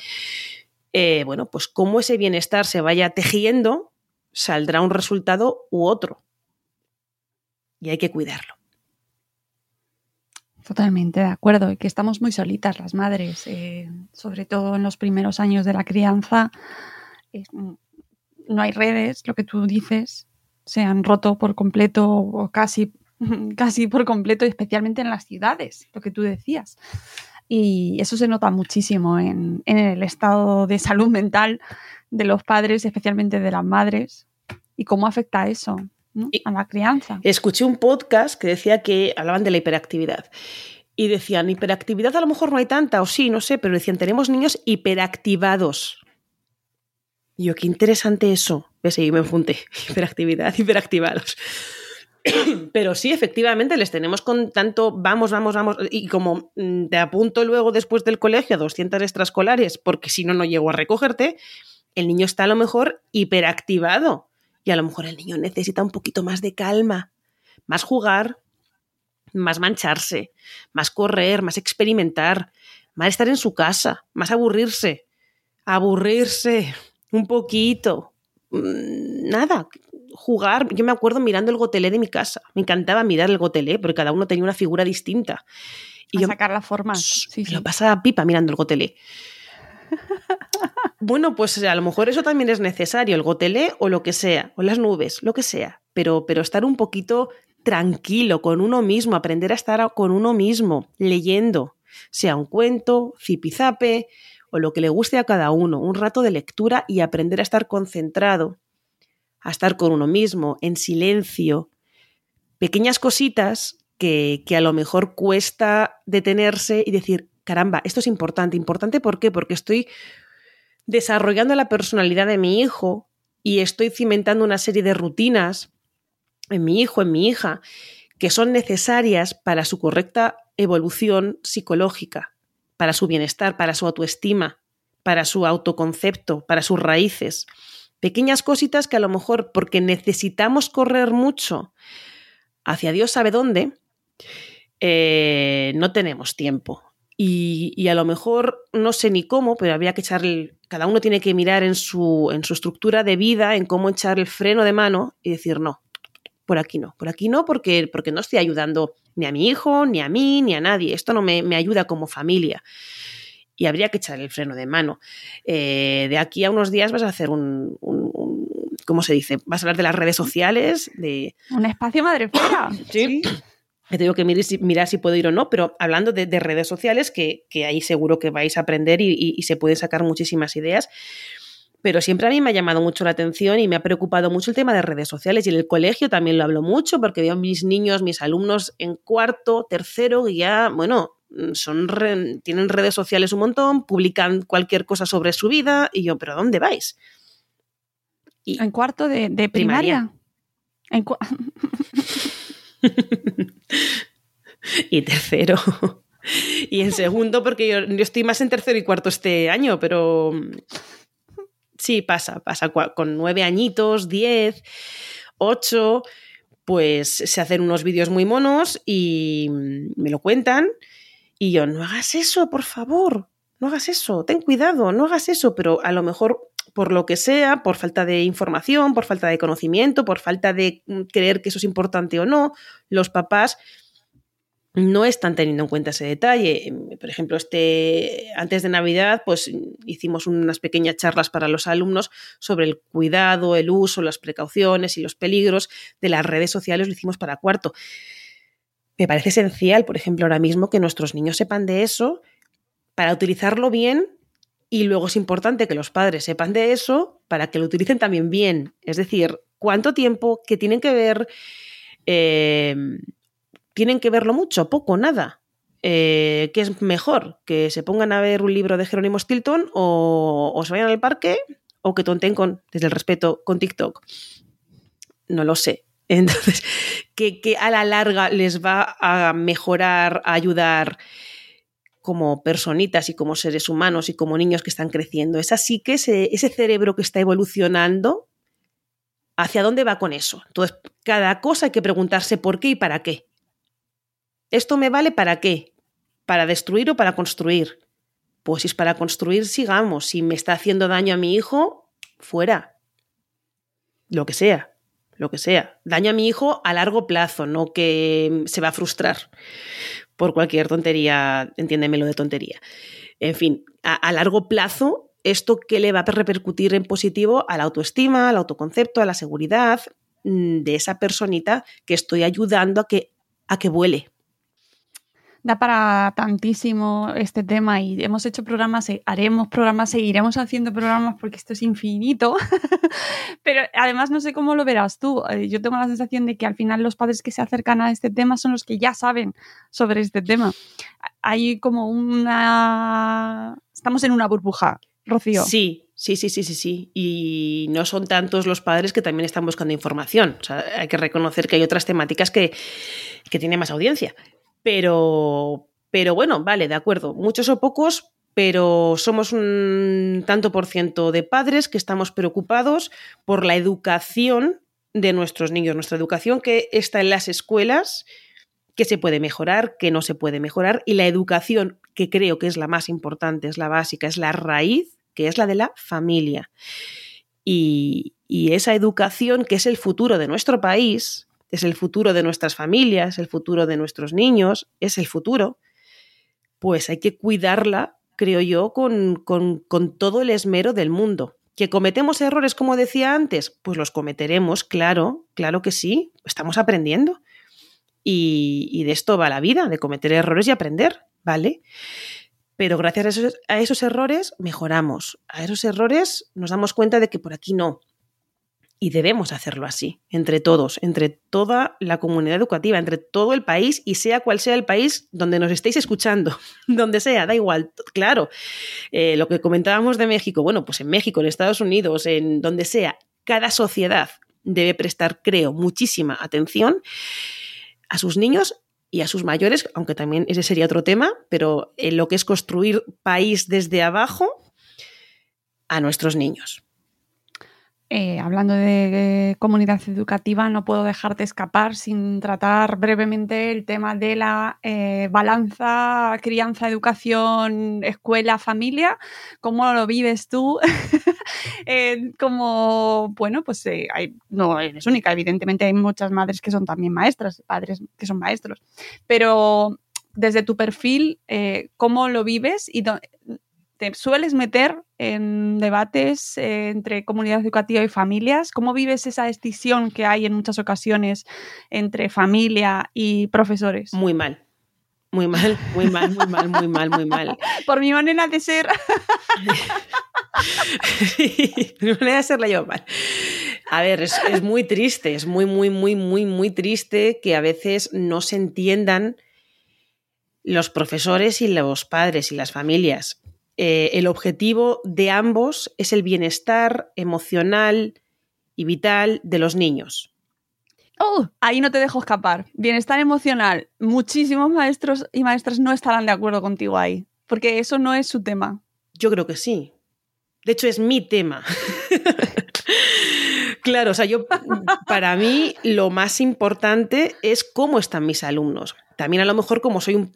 Eh, bueno, pues como ese bienestar se vaya tejiendo, saldrá un resultado u otro. Y hay que cuidarlo. Totalmente de acuerdo, y que estamos muy solitas las madres, eh, sobre todo en los primeros años de la crianza. Eh, no hay redes, lo que tú dices, se han roto por completo o casi, casi por completo, especialmente en las ciudades, lo que tú decías. Y eso se nota muchísimo en, en el estado de salud mental de los padres, especialmente de las madres, y cómo afecta eso a la crianza. Escuché un podcast que decía que hablaban de la hiperactividad. Y decían, hiperactividad a lo mejor no hay tanta, o sí, no sé, pero decían, tenemos niños hiperactivados. Y yo, qué interesante eso. Ves, ahí me. Hiperactividad, hiperactivados. Pero sí, efectivamente, les tenemos con tanto vamos, vamos, vamos, y como mm, te apunto luego después del colegio a 200 extraescolares, porque si no, no llego a recogerte, el niño está a lo mejor hiperactivado. Y a lo mejor el niño necesita un poquito más de calma, más jugar, más mancharse, más correr, más experimentar, más estar en su casa, más aburrirse, aburrirse un poquito. Mm, nada, jugar. Yo me acuerdo mirando el gotelé de mi casa. Me encantaba mirar el gotelé porque cada uno tenía una figura distinta. Y a yo, sacar la forma. Sí, lo pasaba pipa mirando el gotelé. bueno, pues a lo mejor eso también es necesario, el gotelé o lo que sea, o las nubes, lo que sea, pero, pero estar un poquito tranquilo con uno mismo, aprender a estar con uno mismo, leyendo, sea un cuento, zipizape o lo que le guste a cada uno, un rato de lectura y aprender a estar concentrado, a estar con uno mismo, en silencio, pequeñas cositas que, que a lo mejor cuesta detenerse y decir, caramba, esto es importante. ¿Importante por qué? Porque estoy desarrollando la personalidad de mi hijo y estoy cimentando una serie de rutinas en mi hijo, en mi hija, que son necesarias para su correcta evolución psicológica, para su bienestar, para su autoestima, para su autoconcepto, para sus raíces. Pequeñas cositas que a lo mejor porque necesitamos correr mucho hacia Dios sabe dónde, eh, no tenemos tiempo. Y, a lo mejor no sé ni cómo, pero habría que echarle, cada uno tiene que mirar en su, en su estructura de vida, en cómo echar el freno de mano y decir, no, por aquí no, por aquí no, porque, porque no estoy ayudando ni a mi hijo, ni a mí, ni a nadie. Esto no me, me ayuda como familia. Y habría que echar el freno de mano. Eh, de aquí a unos días vas a hacer un, un, un, ¿cómo se dice? Vas a hablar de las redes sociales, de... Un espacio madre fuera. sí. sí te digo que mirar si, mirar si puedo ir o no, pero hablando de, de redes sociales, que, que, ahí seguro que vais a aprender y, y, y, se pueden sacar muchísimas ideas. Pero siempre a mí me ha llamado mucho la atención y me ha preocupado mucho el tema de redes sociales. Y en el colegio también lo hablo mucho porque veo a mis niños, mis alumnos en cuarto, tercero, y ya, bueno, son re, tienen redes sociales un montón, publican cualquier cosa sobre su vida, y yo, ¿pero dónde vais? Y en cuarto de, de primaria. primaria. En y tercero. Y en segundo, porque yo, yo, estoy más en tercero y cuarto este año, pero sí, pasa, pasa con nueve añitos, diez, ocho, pues se hacen unos vídeos muy monos y me lo cuentan. Y yo, no hagas eso, por favor, no hagas eso, ten cuidado, no hagas eso, pero a lo mejor por lo que sea, por falta de información, por falta de conocimiento, por falta de creer que eso es importante o no, los papás no están teniendo en cuenta ese detalle. Por ejemplo, este, antes de Navidad, pues hicimos unas pequeñas charlas para los alumnos sobre el cuidado, el uso, las precauciones y los peligros de las redes sociales. Lo hicimos para cuarto. Me parece esencial, por ejemplo, ahora mismo que nuestros niños sepan de eso, para utilizarlo bien y luego es importante que los padres sepan de eso para que lo utilicen también bien. Es decir, cuánto tiempo, que tienen que ver, eh, tienen que verlo mucho, poco, nada. Eh, ¿Qué es mejor? ¿Que se pongan a ver un libro de Jerónimo Stilton o, o se vayan al parque o que tonten con, desde el respeto, con TikTok? No lo sé. Entonces, que, a la larga les va a mejorar, a ayudar como personitas y como seres humanos y como niños que están creciendo. Es así que ese, ese cerebro que está evolucionando, ¿hacia dónde va con eso? Entonces, cada cosa hay que preguntarse por qué y para qué. ¿Esto me vale para qué? ¿Para destruir o para construir? Pues si es para construir, sigamos. Si me está haciendo daño a mi hijo, fuera. Lo que sea, lo que sea. Daño a mi hijo a largo plazo, no que se va a frustrar por cualquier tontería, entiéndemelo de tontería. En fin, a, a largo plazo, ¿esto qué le va a repercutir en positivo a la autoestima, al autoconcepto, a la seguridad mm, de esa personita que estoy ayudando a que, a que vuele? Da para tantísimo este tema y hemos hecho programas, eh, haremos programas, seguiremos haciendo programas porque esto es infinito. Pero además no sé cómo lo verás tú. Eh, yo tengo la sensación de que al final los padres que se acercan a este tema son los que ya saben sobre este tema. Hay como una... Estamos en una burbuja, Rocío. Sí, Sí, sí, sí, sí, sí. Y no son tantos los padres que también están buscando información. Hay que reconocer que hay otras temáticas que, que tienen más audiencia. Pero, pero bueno, vale, de acuerdo. Muchos o pocos, pero somos un tanto por ciento de padres que estamos preocupados por la educación de nuestros niños, nuestra educación que está en las escuelas, que se puede mejorar, que no se puede mejorar, y la educación, que creo que es la más importante, es la básica, es la raíz, que es la de la familia. Y, y esa educación, que es el futuro de nuestro país, es el futuro de nuestras familias, el futuro de nuestros niños, es el futuro, pues hay que cuidarla, creo yo, con, con, con todo el esmero del mundo. ¿Que cometemos errores, como decía antes? Pues los cometeremos, claro, claro que sí, estamos aprendiendo. Y, de esto va la vida, de cometer errores y aprender, ¿vale? Pero gracias a esos errores mejoramos. A esos errores nos damos cuenta de que por aquí no, y debemos hacerlo así, entre todos, entre toda la comunidad educativa, entre todo el país y sea cual sea el país donde nos estéis escuchando, donde sea, da igual, claro. Eh, lo que comentábamos de México, bueno, pues en México, en Estados Unidos, en donde sea, cada sociedad debe prestar, creo, muchísima atención a sus niños y a sus mayores, aunque también ese sería otro tema, pero en lo que es construir país desde abajo a nuestros niños. Eh, hablando de, comunidad educativa, no puedo dejarte escapar sin tratar brevemente el tema de la eh, balanza crianza, educación, escuela, familia. ¿Cómo lo vives tú? eh, como, bueno, pues no eres única, evidentemente hay muchas madres que son también maestras, padres que son maestros, pero desde tu perfil, ¿cómo lo vives y te sueles meter en debates eh, entre comunidad educativa y familias. ¿Cómo vives esa escisión que hay en muchas ocasiones entre familia y profesores? Muy mal. Muy mal, muy mal, muy mal, muy mal, muy mal. Por mi manera de ser. mi manera de ser la llevo mal. A ver, es, es muy triste, es muy, muy, muy, muy, muy triste que a veces no se entiendan los profesores y los padres y las familias eh, el objetivo de ambos es el bienestar emocional y vital de los niños. Oh, ahí no te dejo escapar. Bienestar emocional. Muchísimos maestros y maestras no estarán de acuerdo contigo ahí, porque eso no es su tema. Yo creo que sí. De hecho, es mi tema. claro, o sea, yo, para mí, lo más importante es cómo están mis alumnos. También a lo mejor como soy un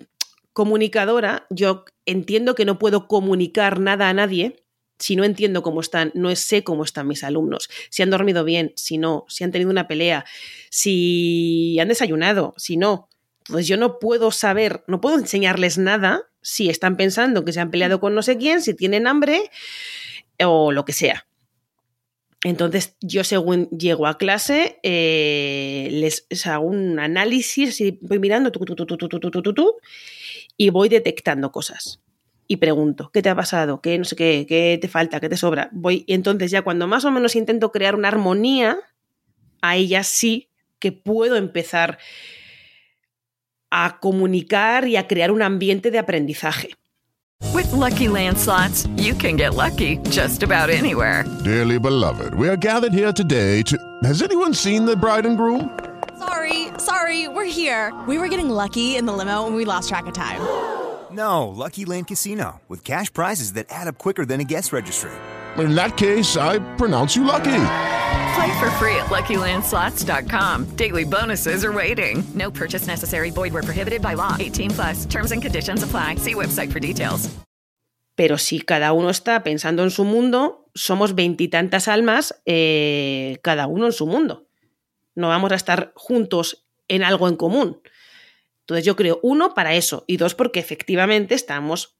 comunicadora, yo entiendo que no puedo comunicar nada a nadie si no entiendo cómo están, no sé cómo están mis alumnos, si han dormido bien, si no, si han tenido una pelea, si han desayunado, si no. Pues yo no puedo saber, no puedo enseñarles nada si están pensando que se han peleado con no sé quién, si tienen hambre o lo que sea. Entonces, yo según llego a clase, eh, les hago un análisis y voy mirando tu, tu, tu, y voy detectando cosas. y pregunto, ¿qué te ha pasado? ¿Qué no sé qué? ¿Qué te falta? ¿Qué te sobra? Voy, y entonces ya cuando más o menos intento crear una armonía, ahí ya sí que puedo empezar a comunicar y a crear un ambiente de aprendizaje. With lucky landslots, you can get lucky just about anywhere. Dearly beloved, we are gathered here today to. Has anyone seen the bride and groom? Sorry, sorry, we're here. We were getting lucky in the limo and we lost track of time. No, Lucky Land Casino, with cash prizes that add up quicker than a guest registry. In that case, I pronounce you lucky. Play for free at LuckyLandSlots.com. Daily bonuses are waiting. No purchase necessary. Void where prohibited by law. 18 plus. Terms and conditions apply. See website for details. Pero si cada uno está pensando en su mundo, somos veintitantas almas, eh, cada uno en su mundo. No vamos a estar juntos en algo en común. Entonces yo creo, uno, para eso, y dos, porque efectivamente estamos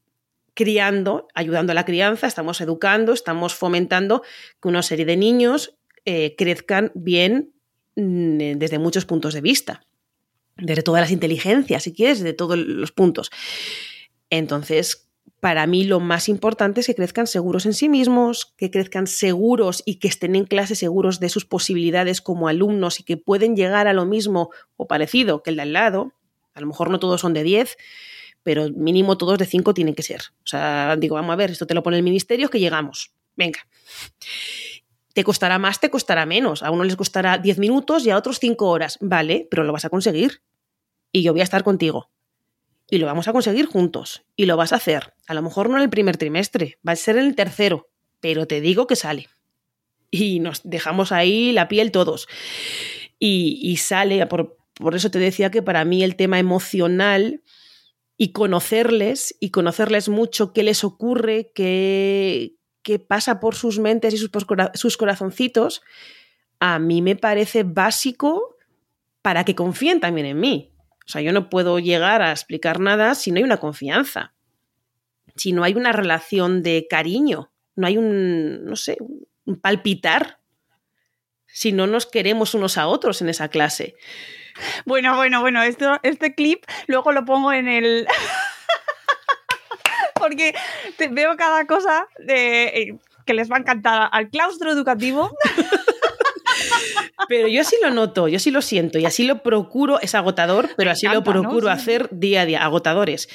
criando, ayudando a la crianza, estamos educando, estamos fomentando que una serie de niños eh, crezcan bien mm, desde muchos puntos de vista, desde todas las inteligencias, si quieres, de todos los puntos. Entonces, para mí lo más importante es que crezcan seguros en sí mismos, que crezcan seguros y que estén en clase seguros de sus posibilidades como alumnos y que pueden llegar a lo mismo o parecido que el de al lado. A lo mejor no todos son de 10, pero mínimo todos de 5 tienen que ser. O sea, digo, vamos a ver, esto te lo pone el ministerio, que llegamos. Venga. Te costará más, te costará menos. A uno les costará 10 minutos y a otros 5 horas. Vale, pero lo vas a conseguir. Y yo voy a estar contigo. Y lo vamos a conseguir juntos. Y lo vas a hacer. A lo mejor no en el primer trimestre, va a ser en el tercero. Pero te digo que sale. Y nos dejamos ahí la piel todos. Y, sale, por, por eso te decía que para mí el tema emocional y conocerles y conocerles mucho qué les ocurre, qué, qué pasa por sus mentes y sus, sus corazoncitos, a mí me parece básico para que confíen también en mí. O sea, yo no puedo llegar a explicar nada si no hay una confianza, si no hay una relación de cariño, no hay un, no sé, un palpitar, si no nos queremos unos a otros en esa clase. Bueno, bueno, bueno, esto, este clip luego lo pongo en el... Porque te veo cada cosa de, eh, que les va a encantar al claustro educativo. Pero yo así lo noto, yo sí lo siento y así lo procuro, es agotador, pero así encanta, lo procuro Sí. hacer día a día, agotadores,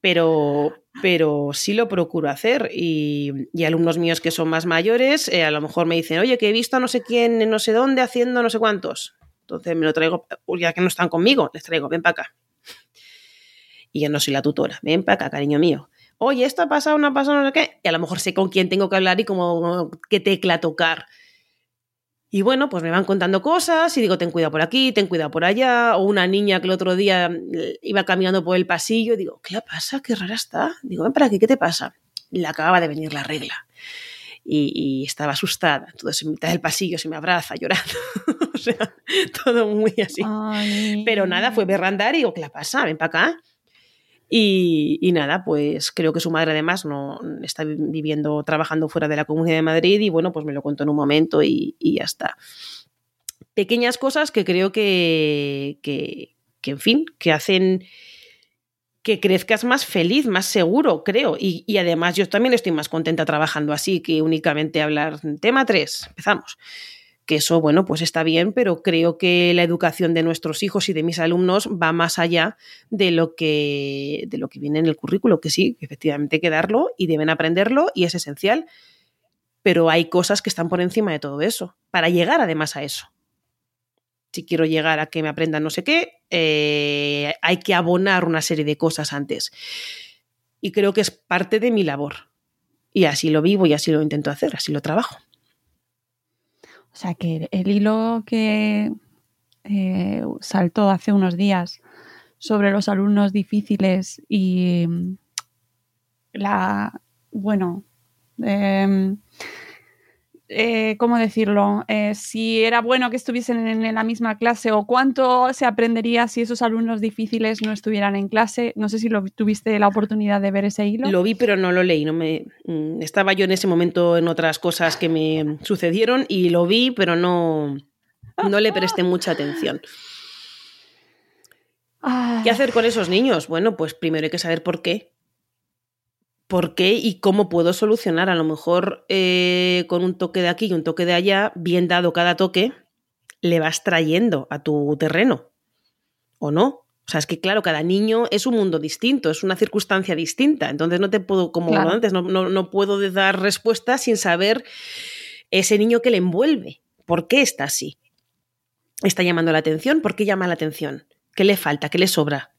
pero, pero sí lo procuro hacer y, y alumnos míos que son más mayores eh, a lo mejor me dicen, oye, que he visto a no sé quién, en no sé dónde, haciendo no sé cuántos. Entonces me lo traigo, ya que no están conmigo, les traigo, ven para acá. Y yo no soy la tutora, ven para acá, cariño mío. Oye, esto ha pasado, no ha pasado, no sé qué. Y a lo mejor sé con quién tengo que hablar y cómo, qué tecla tocar. Y bueno, pues me van contando cosas y digo, ten cuidado por aquí, ten cuidado por allá. O una niña que el otro día eh, iba caminando por el pasillo digo, ¿qué le pasa? Qué rara está. Digo, ven para aquí, ¿qué te pasa? Le acababa de venir la regla. Y, y estaba asustada. Entonces, en mitad del pasillo se me abraza llorando. o sea, todo muy así. Pero nada, fue berrandar y digo, ¿qué le pasa? Ven para acá. Y, nada, pues creo que su madre además no está viviendo, trabajando fuera de la Comunidad de Madrid y bueno, pues me lo contó en un momento y, y ya está. Pequeñas cosas que creo que, que, que, en fin, que hacen que crezcas más feliz, más seguro, creo. Y, y, además yo también estoy más contenta trabajando así que únicamente hablar. Tema 3, empezamos. Que eso, bueno, pues está bien, pero creo que la educación de nuestros hijos y de mis alumnos va más allá de lo que, de lo que viene en el currículo, que sí, efectivamente hay que darlo y deben aprenderlo y es esencial. Pero hay cosas que están por encima de todo eso, para llegar además a eso si quiero llegar a que me aprendan no sé qué, eh, hay que abonar una serie de cosas antes. Y creo que es parte de mi labor. Y así lo vivo y así lo intento hacer, así lo trabajo. O sea que el hilo que eh, saltó hace unos días sobre los alumnos difíciles y la, bueno, eh, eh, ¿cómo decirlo? Eh, si era bueno que estuviesen en, en, la misma clase o cuánto se aprendería si esos alumnos difíciles no estuvieran en clase. No sé si lo, tuviste la oportunidad de ver ese hilo. Lo vi, pero no lo leí. No me, estaba yo en ese momento en otras cosas que me sucedieron y lo vi, pero no, no le presté mucha atención. ¿Qué hacer con esos niños? Bueno, pues primero hay que saber por qué. Por qué y cómo puedo solucionar. A lo mejor eh, con un toque de aquí y un toque de allá, bien dado cada toque, le vas trayendo a tu terreno. ¿O no? O sea, es que claro, cada niño es un mundo distinto, es una circunstancia distinta. Entonces no te puedo, como Claro. antes, no, no- no puedo dar respuesta sin saber ese niño que le envuelve. ¿Por qué está así? ¿Está llamando la atención? ¿Por qué llama la atención? ¿Qué le falta? ¿Qué le sobra?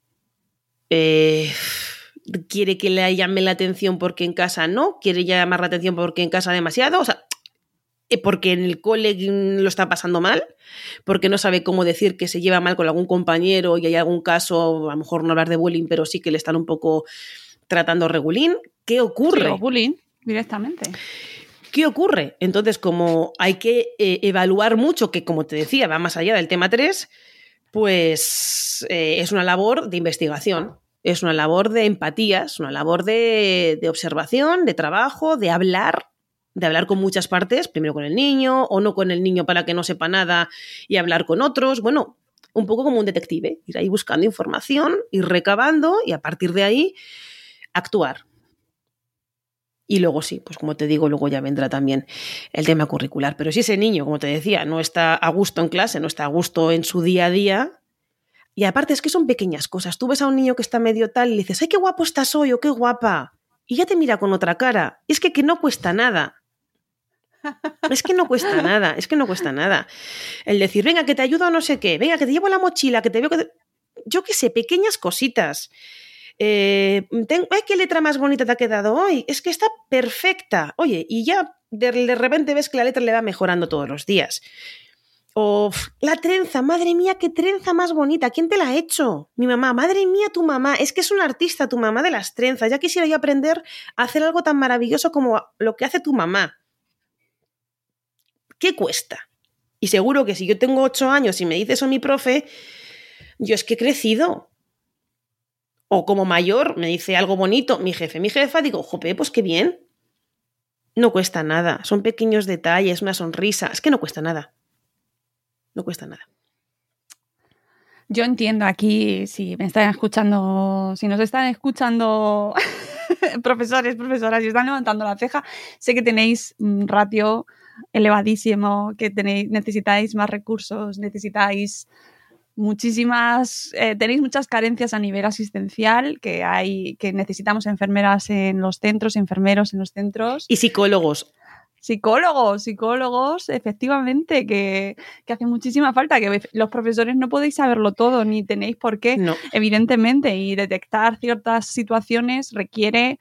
Eh, ¿Quiere que le llame la atención porque en casa no? ¿Quiere llamar la atención porque en casa demasiado? O sea, eh, porque en el cole mm, lo está pasando mal, porque no sabe cómo decir que se lleva mal con algún compañero y hay algún caso, a lo mejor no hablar de bullying, pero sí que le están un poco tratando regulín. ¿Qué ocurre? Sí, o bullying directamente. ¿Qué ocurre? Entonces, como hay que eh, evaluar mucho, que como te decía, va más allá del tema 3, pues eh, es una labor de investigación, es una labor de empatía, es una labor de, de observación, de trabajo, de hablar, de hablar con muchas partes, primero con el niño o no con el niño para que no sepa nada y hablar con otros. Bueno, un poco como un detective, ir ahí buscando información, ir recabando y a partir de ahí actuar. Y luego sí, pues como te digo, luego ya vendrá también el tema curricular. Pero si ese niño, como te decía, no está a gusto en clase, no está a gusto en su día a día, y aparte es que son pequeñas cosas. Tú ves a un niño que está medio tal y le dices, ¡ay, qué guapo estás hoy! o ¡qué guapa! Y ya te mira con otra cara. Es que, que no cuesta nada. Es que no cuesta nada, es que no cuesta nada. El decir, venga, que te ayudo a no sé qué, venga, que te llevo la mochila, que te veo que... te-". Yo qué sé, pequeñas cositas. Eh, ten- ¡Ay, qué letra más bonita te ha quedado hoy! Es que está perfecta. Oye, y ya de repente ves que la letra le va mejorando todos los días. O "Uf, la trenza, madre mía, qué trenza más bonita. ¿Quién te la ha hecho? Mi mamá, madre mía, tu mamá. Es que es una artista, tu mamá de las trenzas. Ya quisiera yo aprender a hacer algo tan maravilloso como lo que hace tu mamá. ¿Qué cuesta? Y seguro que si yo tengo ocho años y me dice eso mi profe, yo es que he crecido. O como mayor me dice algo bonito mi jefe, mi jefa, digo, jope, pues qué bien. No cuesta nada, son pequeños detalles, una sonrisa, es que no cuesta nada. No cuesta nada. Yo entiendo aquí, si me están escuchando, si nos están escuchando profesores, profesoras y están levantando la ceja, sé que tenéis un ratio elevadísimo, que tenéis, necesitáis más recursos, necesitáis muchísimas, eh, tenéis muchas carencias a nivel asistencial, que hay, que necesitamos enfermeras en los centros, enfermeros en los centros. Y psicólogos. Psicólogos, psicólogos, efectivamente, que, que hace muchísima falta, que los profesores no podéis saberlo todo, ni tenéis por qué, No. evidentemente, y detectar ciertas situaciones requiere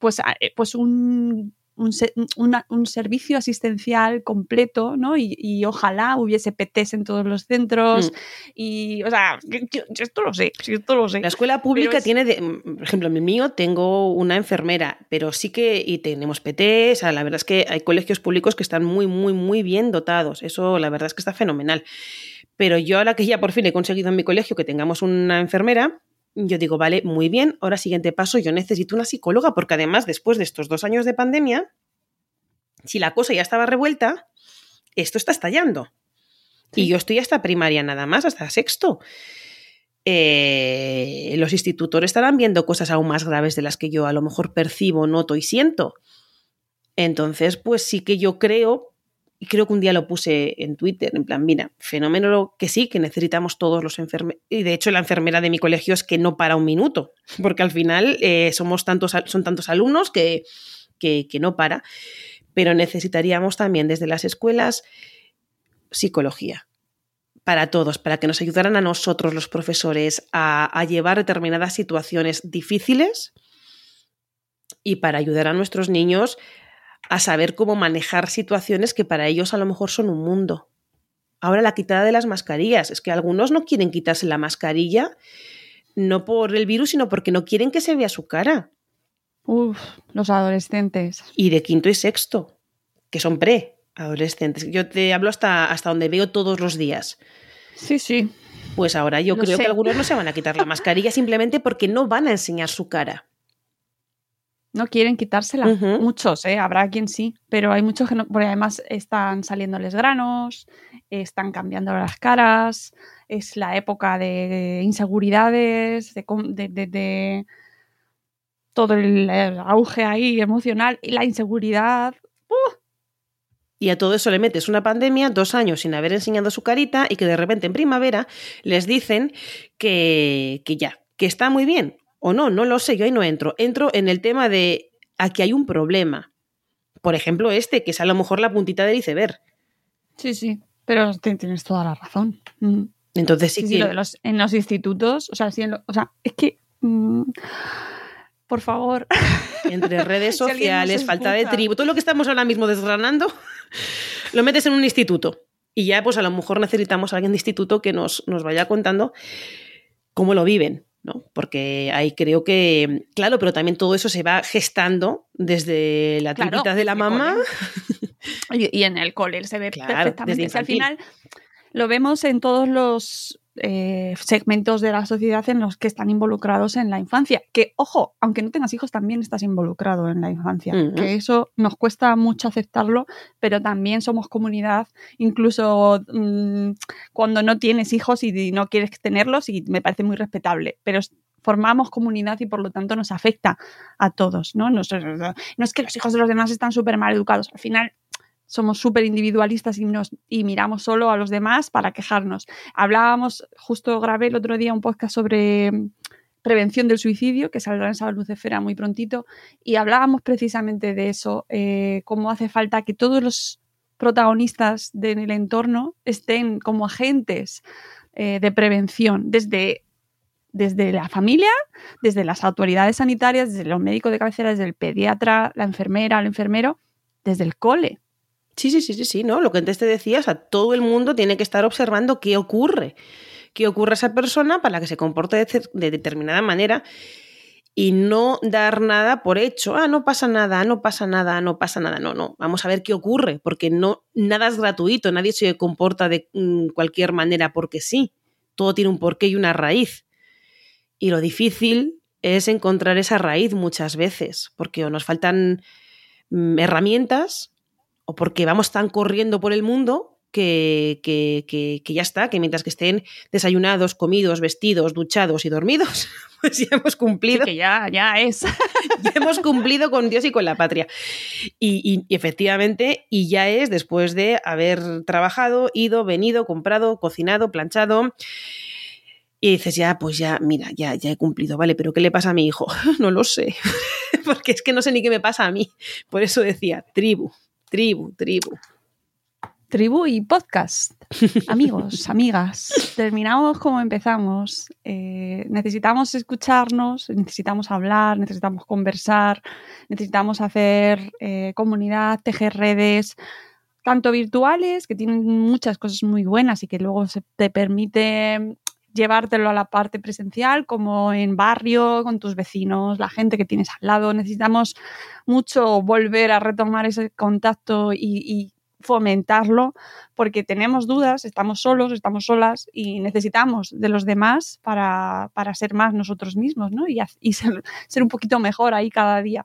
pues, eh, pues un, un, una- un servicio asistencial completo, ¿no? Y, y ojalá hubiese PTs en todos los centros. Mm. Y, o sea, yo, esto lo sé, yo esto lo sé. La escuela pública es- tiene, de- mm, por ejemplo, en el mío tengo una enfermera, pero sí que, y tenemos PT, o sea, la verdad es que hay colegios públicos que están muy, muy, muy bien dotados. Eso, la verdad es que está fenomenal. Pero yo ahora que ya por fin he conseguido en mi colegio que tengamos una enfermera, yo digo, vale, muy bien, ahora siguiente paso, yo necesito una psicóloga, porque además, después de estos dos años de pandemia, si la cosa ya estaba revuelta, esto está estallando. Y yo estoy hasta primaria nada más, hasta sexto. Eh, los institutores estarán viendo cosas aún más graves de las que yo a lo mejor percibo, noto y siento. Entonces, pues sí que yo creo, y creo que un día lo puse en Twitter, en plan, mira, fenómeno que sí, que necesitamos todos los enfermeros. Y de hecho, la enfermera de mi colegio es que no para un minuto, porque al final eh, somos tantos, son tantos alumnos que, que, que no para. Pero necesitaríamos también desde las escuelas psicología para todos, para que nos ayudaran a nosotros los profesores a llevar determinadas situaciones difíciles y para ayudar a nuestros niños a saber cómo manejar situaciones que para ellos a lo mejor son un mundo. Ahora la quitada de las mascarillas, es que algunos no quieren quitarse la mascarilla no por el virus, sino porque no quieren que se vea su cara. Uf, los adolescentes. Y de quinto y sexto, que son pre adolescentes. Yo te hablo hasta, hasta donde veo todos los días. Sí, sí. Pues ahora yo Lo creo sé. que algunos no se van a quitar la mascarilla simplemente porque no van a enseñar su cara. No quieren quitársela. Muchos, ¿eh? Habrá quien sí, pero hay muchos que no, porque además están saliéndoles granos, están cambiando las caras, es la época de inseguridades, de, de, de- de- todo el, el auge ahí emocional y la inseguridad. ¡uh! Y a todo eso le metes una pandemia, dos años sin haber enseñado su carita y que de repente en primavera les dicen que, que ya, que está muy bien. O no, no lo sé, yo ahí no entro. Entro en el tema de aquí hay un problema. Por ejemplo, este, que es a lo mejor la puntita del iceberg. Sí, sí, pero ti- tienes toda la razón. Mm. Entonces sí, Sí, sí, que... lo de los- en los institutos, o sea, sí en lo- o sea, es que, mm, por favor, entre redes Si sociales, falta de tribu, todo lo que estamos ahora mismo desgranando, lo metes en un instituto. Y ya, pues a lo mejor necesitamos a alguien de instituto que nos, nos vaya contando cómo lo viven, ¿no? Porque ahí creo que, claro, pero también todo eso se va gestando desde la Claro, tripita de la mamá. y, y en el cole se ve Claro, perfectamente. desde al final lo vemos en todos los eh, segmentos de la sociedad en los que están involucrados en la infancia. Que, ojo, aunque no tengas hijos, también estás involucrado en la infancia. Que eso nos cuesta mucho aceptarlo, pero también somos comunidad, incluso mm, cuando no tienes hijos y no quieres tenerlos, y me parece muy respetable. Pero formamos comunidad y por lo tanto nos afecta a todos, ¿no? No, es- no es que los hijos de los demás están súper mal educados. Al final somos súper individualistas y, nos, y miramos solo a los demás para quejarnos. Hablábamos, justo grabé el otro día un podcast sobre mm, prevención del suicidio, que saldrá en Salud Esfera muy prontito, y hablábamos precisamente de eso, eh, cómo hace falta que todos los protagonistas del entorno estén como agentes eh, de prevención, desde, desde la familia, desde las autoridades sanitarias, desde los médicos de cabecera, desde el pediatra, la enfermera, el enfermero, desde el cole. Sí, sí, sí, sí, sí, ¿no? Lo que antes te decía, o sea, todo el mundo tiene que estar observando qué ocurre, qué ocurre a esa persona para que se comporte de, determinada manera y no dar nada por hecho. Ah, no pasa nada, no pasa nada, no pasa nada. No, no, vamos a ver qué ocurre, porque no, nada es gratuito, nadie se comporta de mm, cualquier manera porque sí. Todo tiene un porqué y una raíz. Y lo difícil es encontrar esa raíz muchas veces, porque o nos faltan mm, herramientas o porque vamos tan corriendo por el mundo que, que, que, que ya está, que mientras que estén desayunados, comidos, vestidos, duchados y dormidos, pues ya hemos cumplido. que ya, ya es. ya hemos cumplido con Dios y con la patria. Y, y- y efectivamente, y ya es después de haber trabajado, ido, venido, comprado, cocinado, planchado. Y dices, ya, pues ya, mira, ya, ya he cumplido, vale, pero ¿qué le pasa a mi hijo? No lo sé, porque es que no sé ni qué me pasa a mí. Por eso decía, tribu, tribu, tribu. Tribu y podcast. Amigos, amigas, terminamos como empezamos. Eh, necesitamos escucharnos, necesitamos hablar, necesitamos conversar, necesitamos hacer eh, comunidad, tejer redes, tanto virtuales, que tienen muchas cosas muy buenas y que luego se te permite llevártelo a la parte presencial, como en barrio, con tus vecinos, la gente que tienes al lado. Necesitamos mucho volver a retomar ese contacto y, fomentarlo porque tenemos dudas, estamos solos, estamos solas y necesitamos de los demás para, para ser más nosotros mismos ¿no? y, ser, un poquito mejor ahí cada día.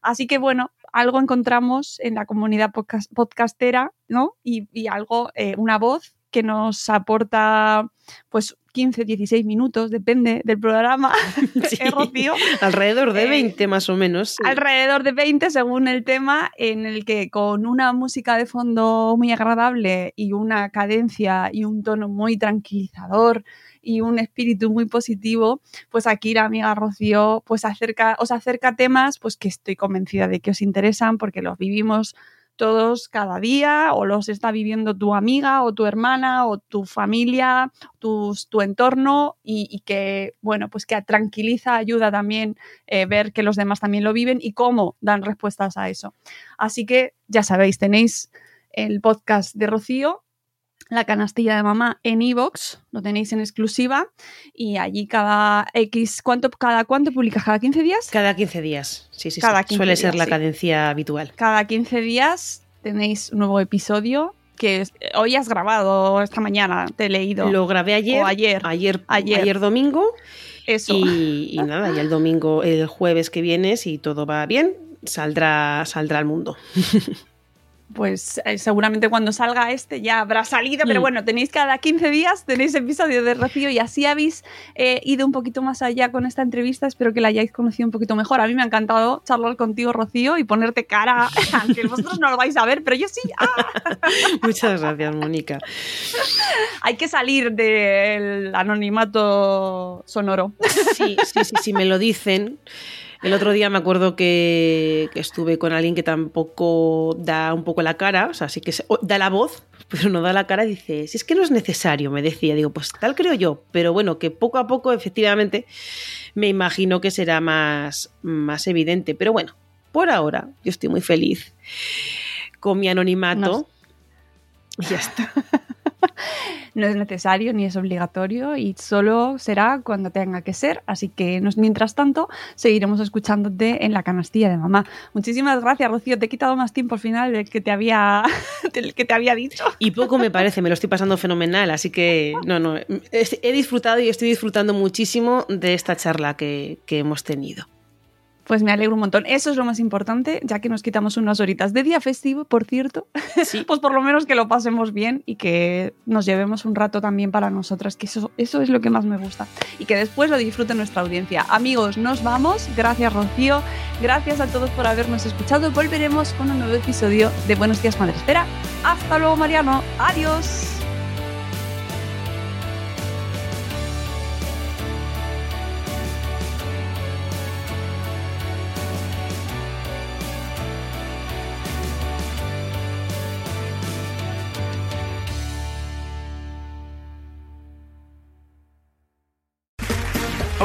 Así que bueno, algo encontramos en la comunidad podcast- podcastera ¿no? y, y algo, eh, una voz que nos aporta pues 15, 16 minutos, depende del programa, ¿eh, Rocío? Alrededor de Eh, 20 más o menos. sí. alrededor de 20 según el tema, en el que con una música de fondo muy agradable y una cadencia y un tono muy tranquilizador y un espíritu muy positivo, pues aquí la amiga Rocío pues acerca, os acerca temas pues que estoy convencida de que os interesan porque los vivimos todos cada día o los está viviendo tu amiga o tu hermana o tu familia, tu entorno y, y que, bueno, pues que tranquiliza, ayuda también eh, ver que los demás también lo viven y cómo dan respuestas a eso. Así que ya sabéis, tenéis el podcast de Rocío, la canastilla de mamá en iVoox, lo tenéis en exclusiva y allí cada X, ¿cuánto, cada cuánto publicas? ¿Cada 15 días? Cada 15 días, sí, sí, Cada sí. 15 Suele ser la sí. cadencia habitual. Cada 15 días tenéis un nuevo episodio que hoy has grabado esta mañana, te he leído. Lo grabé ayer, O ayer. ayer, Ayer. ayer domingo. Eso. Y, y nada, ya el domingo, el jueves que viene, si todo va bien, saldrá, saldrá al mundo. pues eh, seguramente cuando salga este ya habrá salido, pero Mm. bueno, tenéis cada 15 días, tenéis episodio de Rocío y así habéis eh, ido un poquito más allá con esta entrevista. Espero que la hayáis conocido un poquito mejor. A mí me ha encantado charlar contigo, Rocío, y ponerte cara, aunque vosotros no lo vais a ver, pero yo sí. ¡Ah! Muchas gracias, Mónica. Hay que salir del anonimato sonoro. Sí, sí, sí, sí, me lo dicen. El otro día me acuerdo que, que estuve con alguien que tampoco da un poco la cara, o sea, sí que se- da la voz, pero no da la cara. Dice, si es que no es necesario, me decía. Digo, pues tal creo yo, pero bueno, que poco a poco, efectivamente, me imagino que será más, más evidente. Pero bueno, por ahora, yo estoy muy feliz con mi anonimato. Y ya está. No es necesario ni es obligatorio y solo será cuando tenga que ser. Así que mientras tanto seguiremos escuchándote en la canastilla de mamá. Muchísimas gracias, Rocío. Te he quitado más tiempo al final del que te había, del que te había dicho. Y poco me parece, me lo estoy pasando fenomenal, así que no, no, he disfrutado y estoy disfrutando muchísimo de esta charla que, que hemos tenido. Pues me alegro un montón. Eso es lo más importante, ya que nos quitamos unas horitas de día festivo, por cierto. pues por lo menos que lo pasemos bien y que nos llevemos un rato también para nosotras, que eso, eso es lo que más me gusta. Y que después lo disfrute nuestra audiencia. Amigos, nos vamos. Gracias, Rocío. Gracias a todos por habernos escuchado. Volveremos con un nuevo episodio de Buenos Días, Madre Espera. Hasta luego, Mariano. Adiós.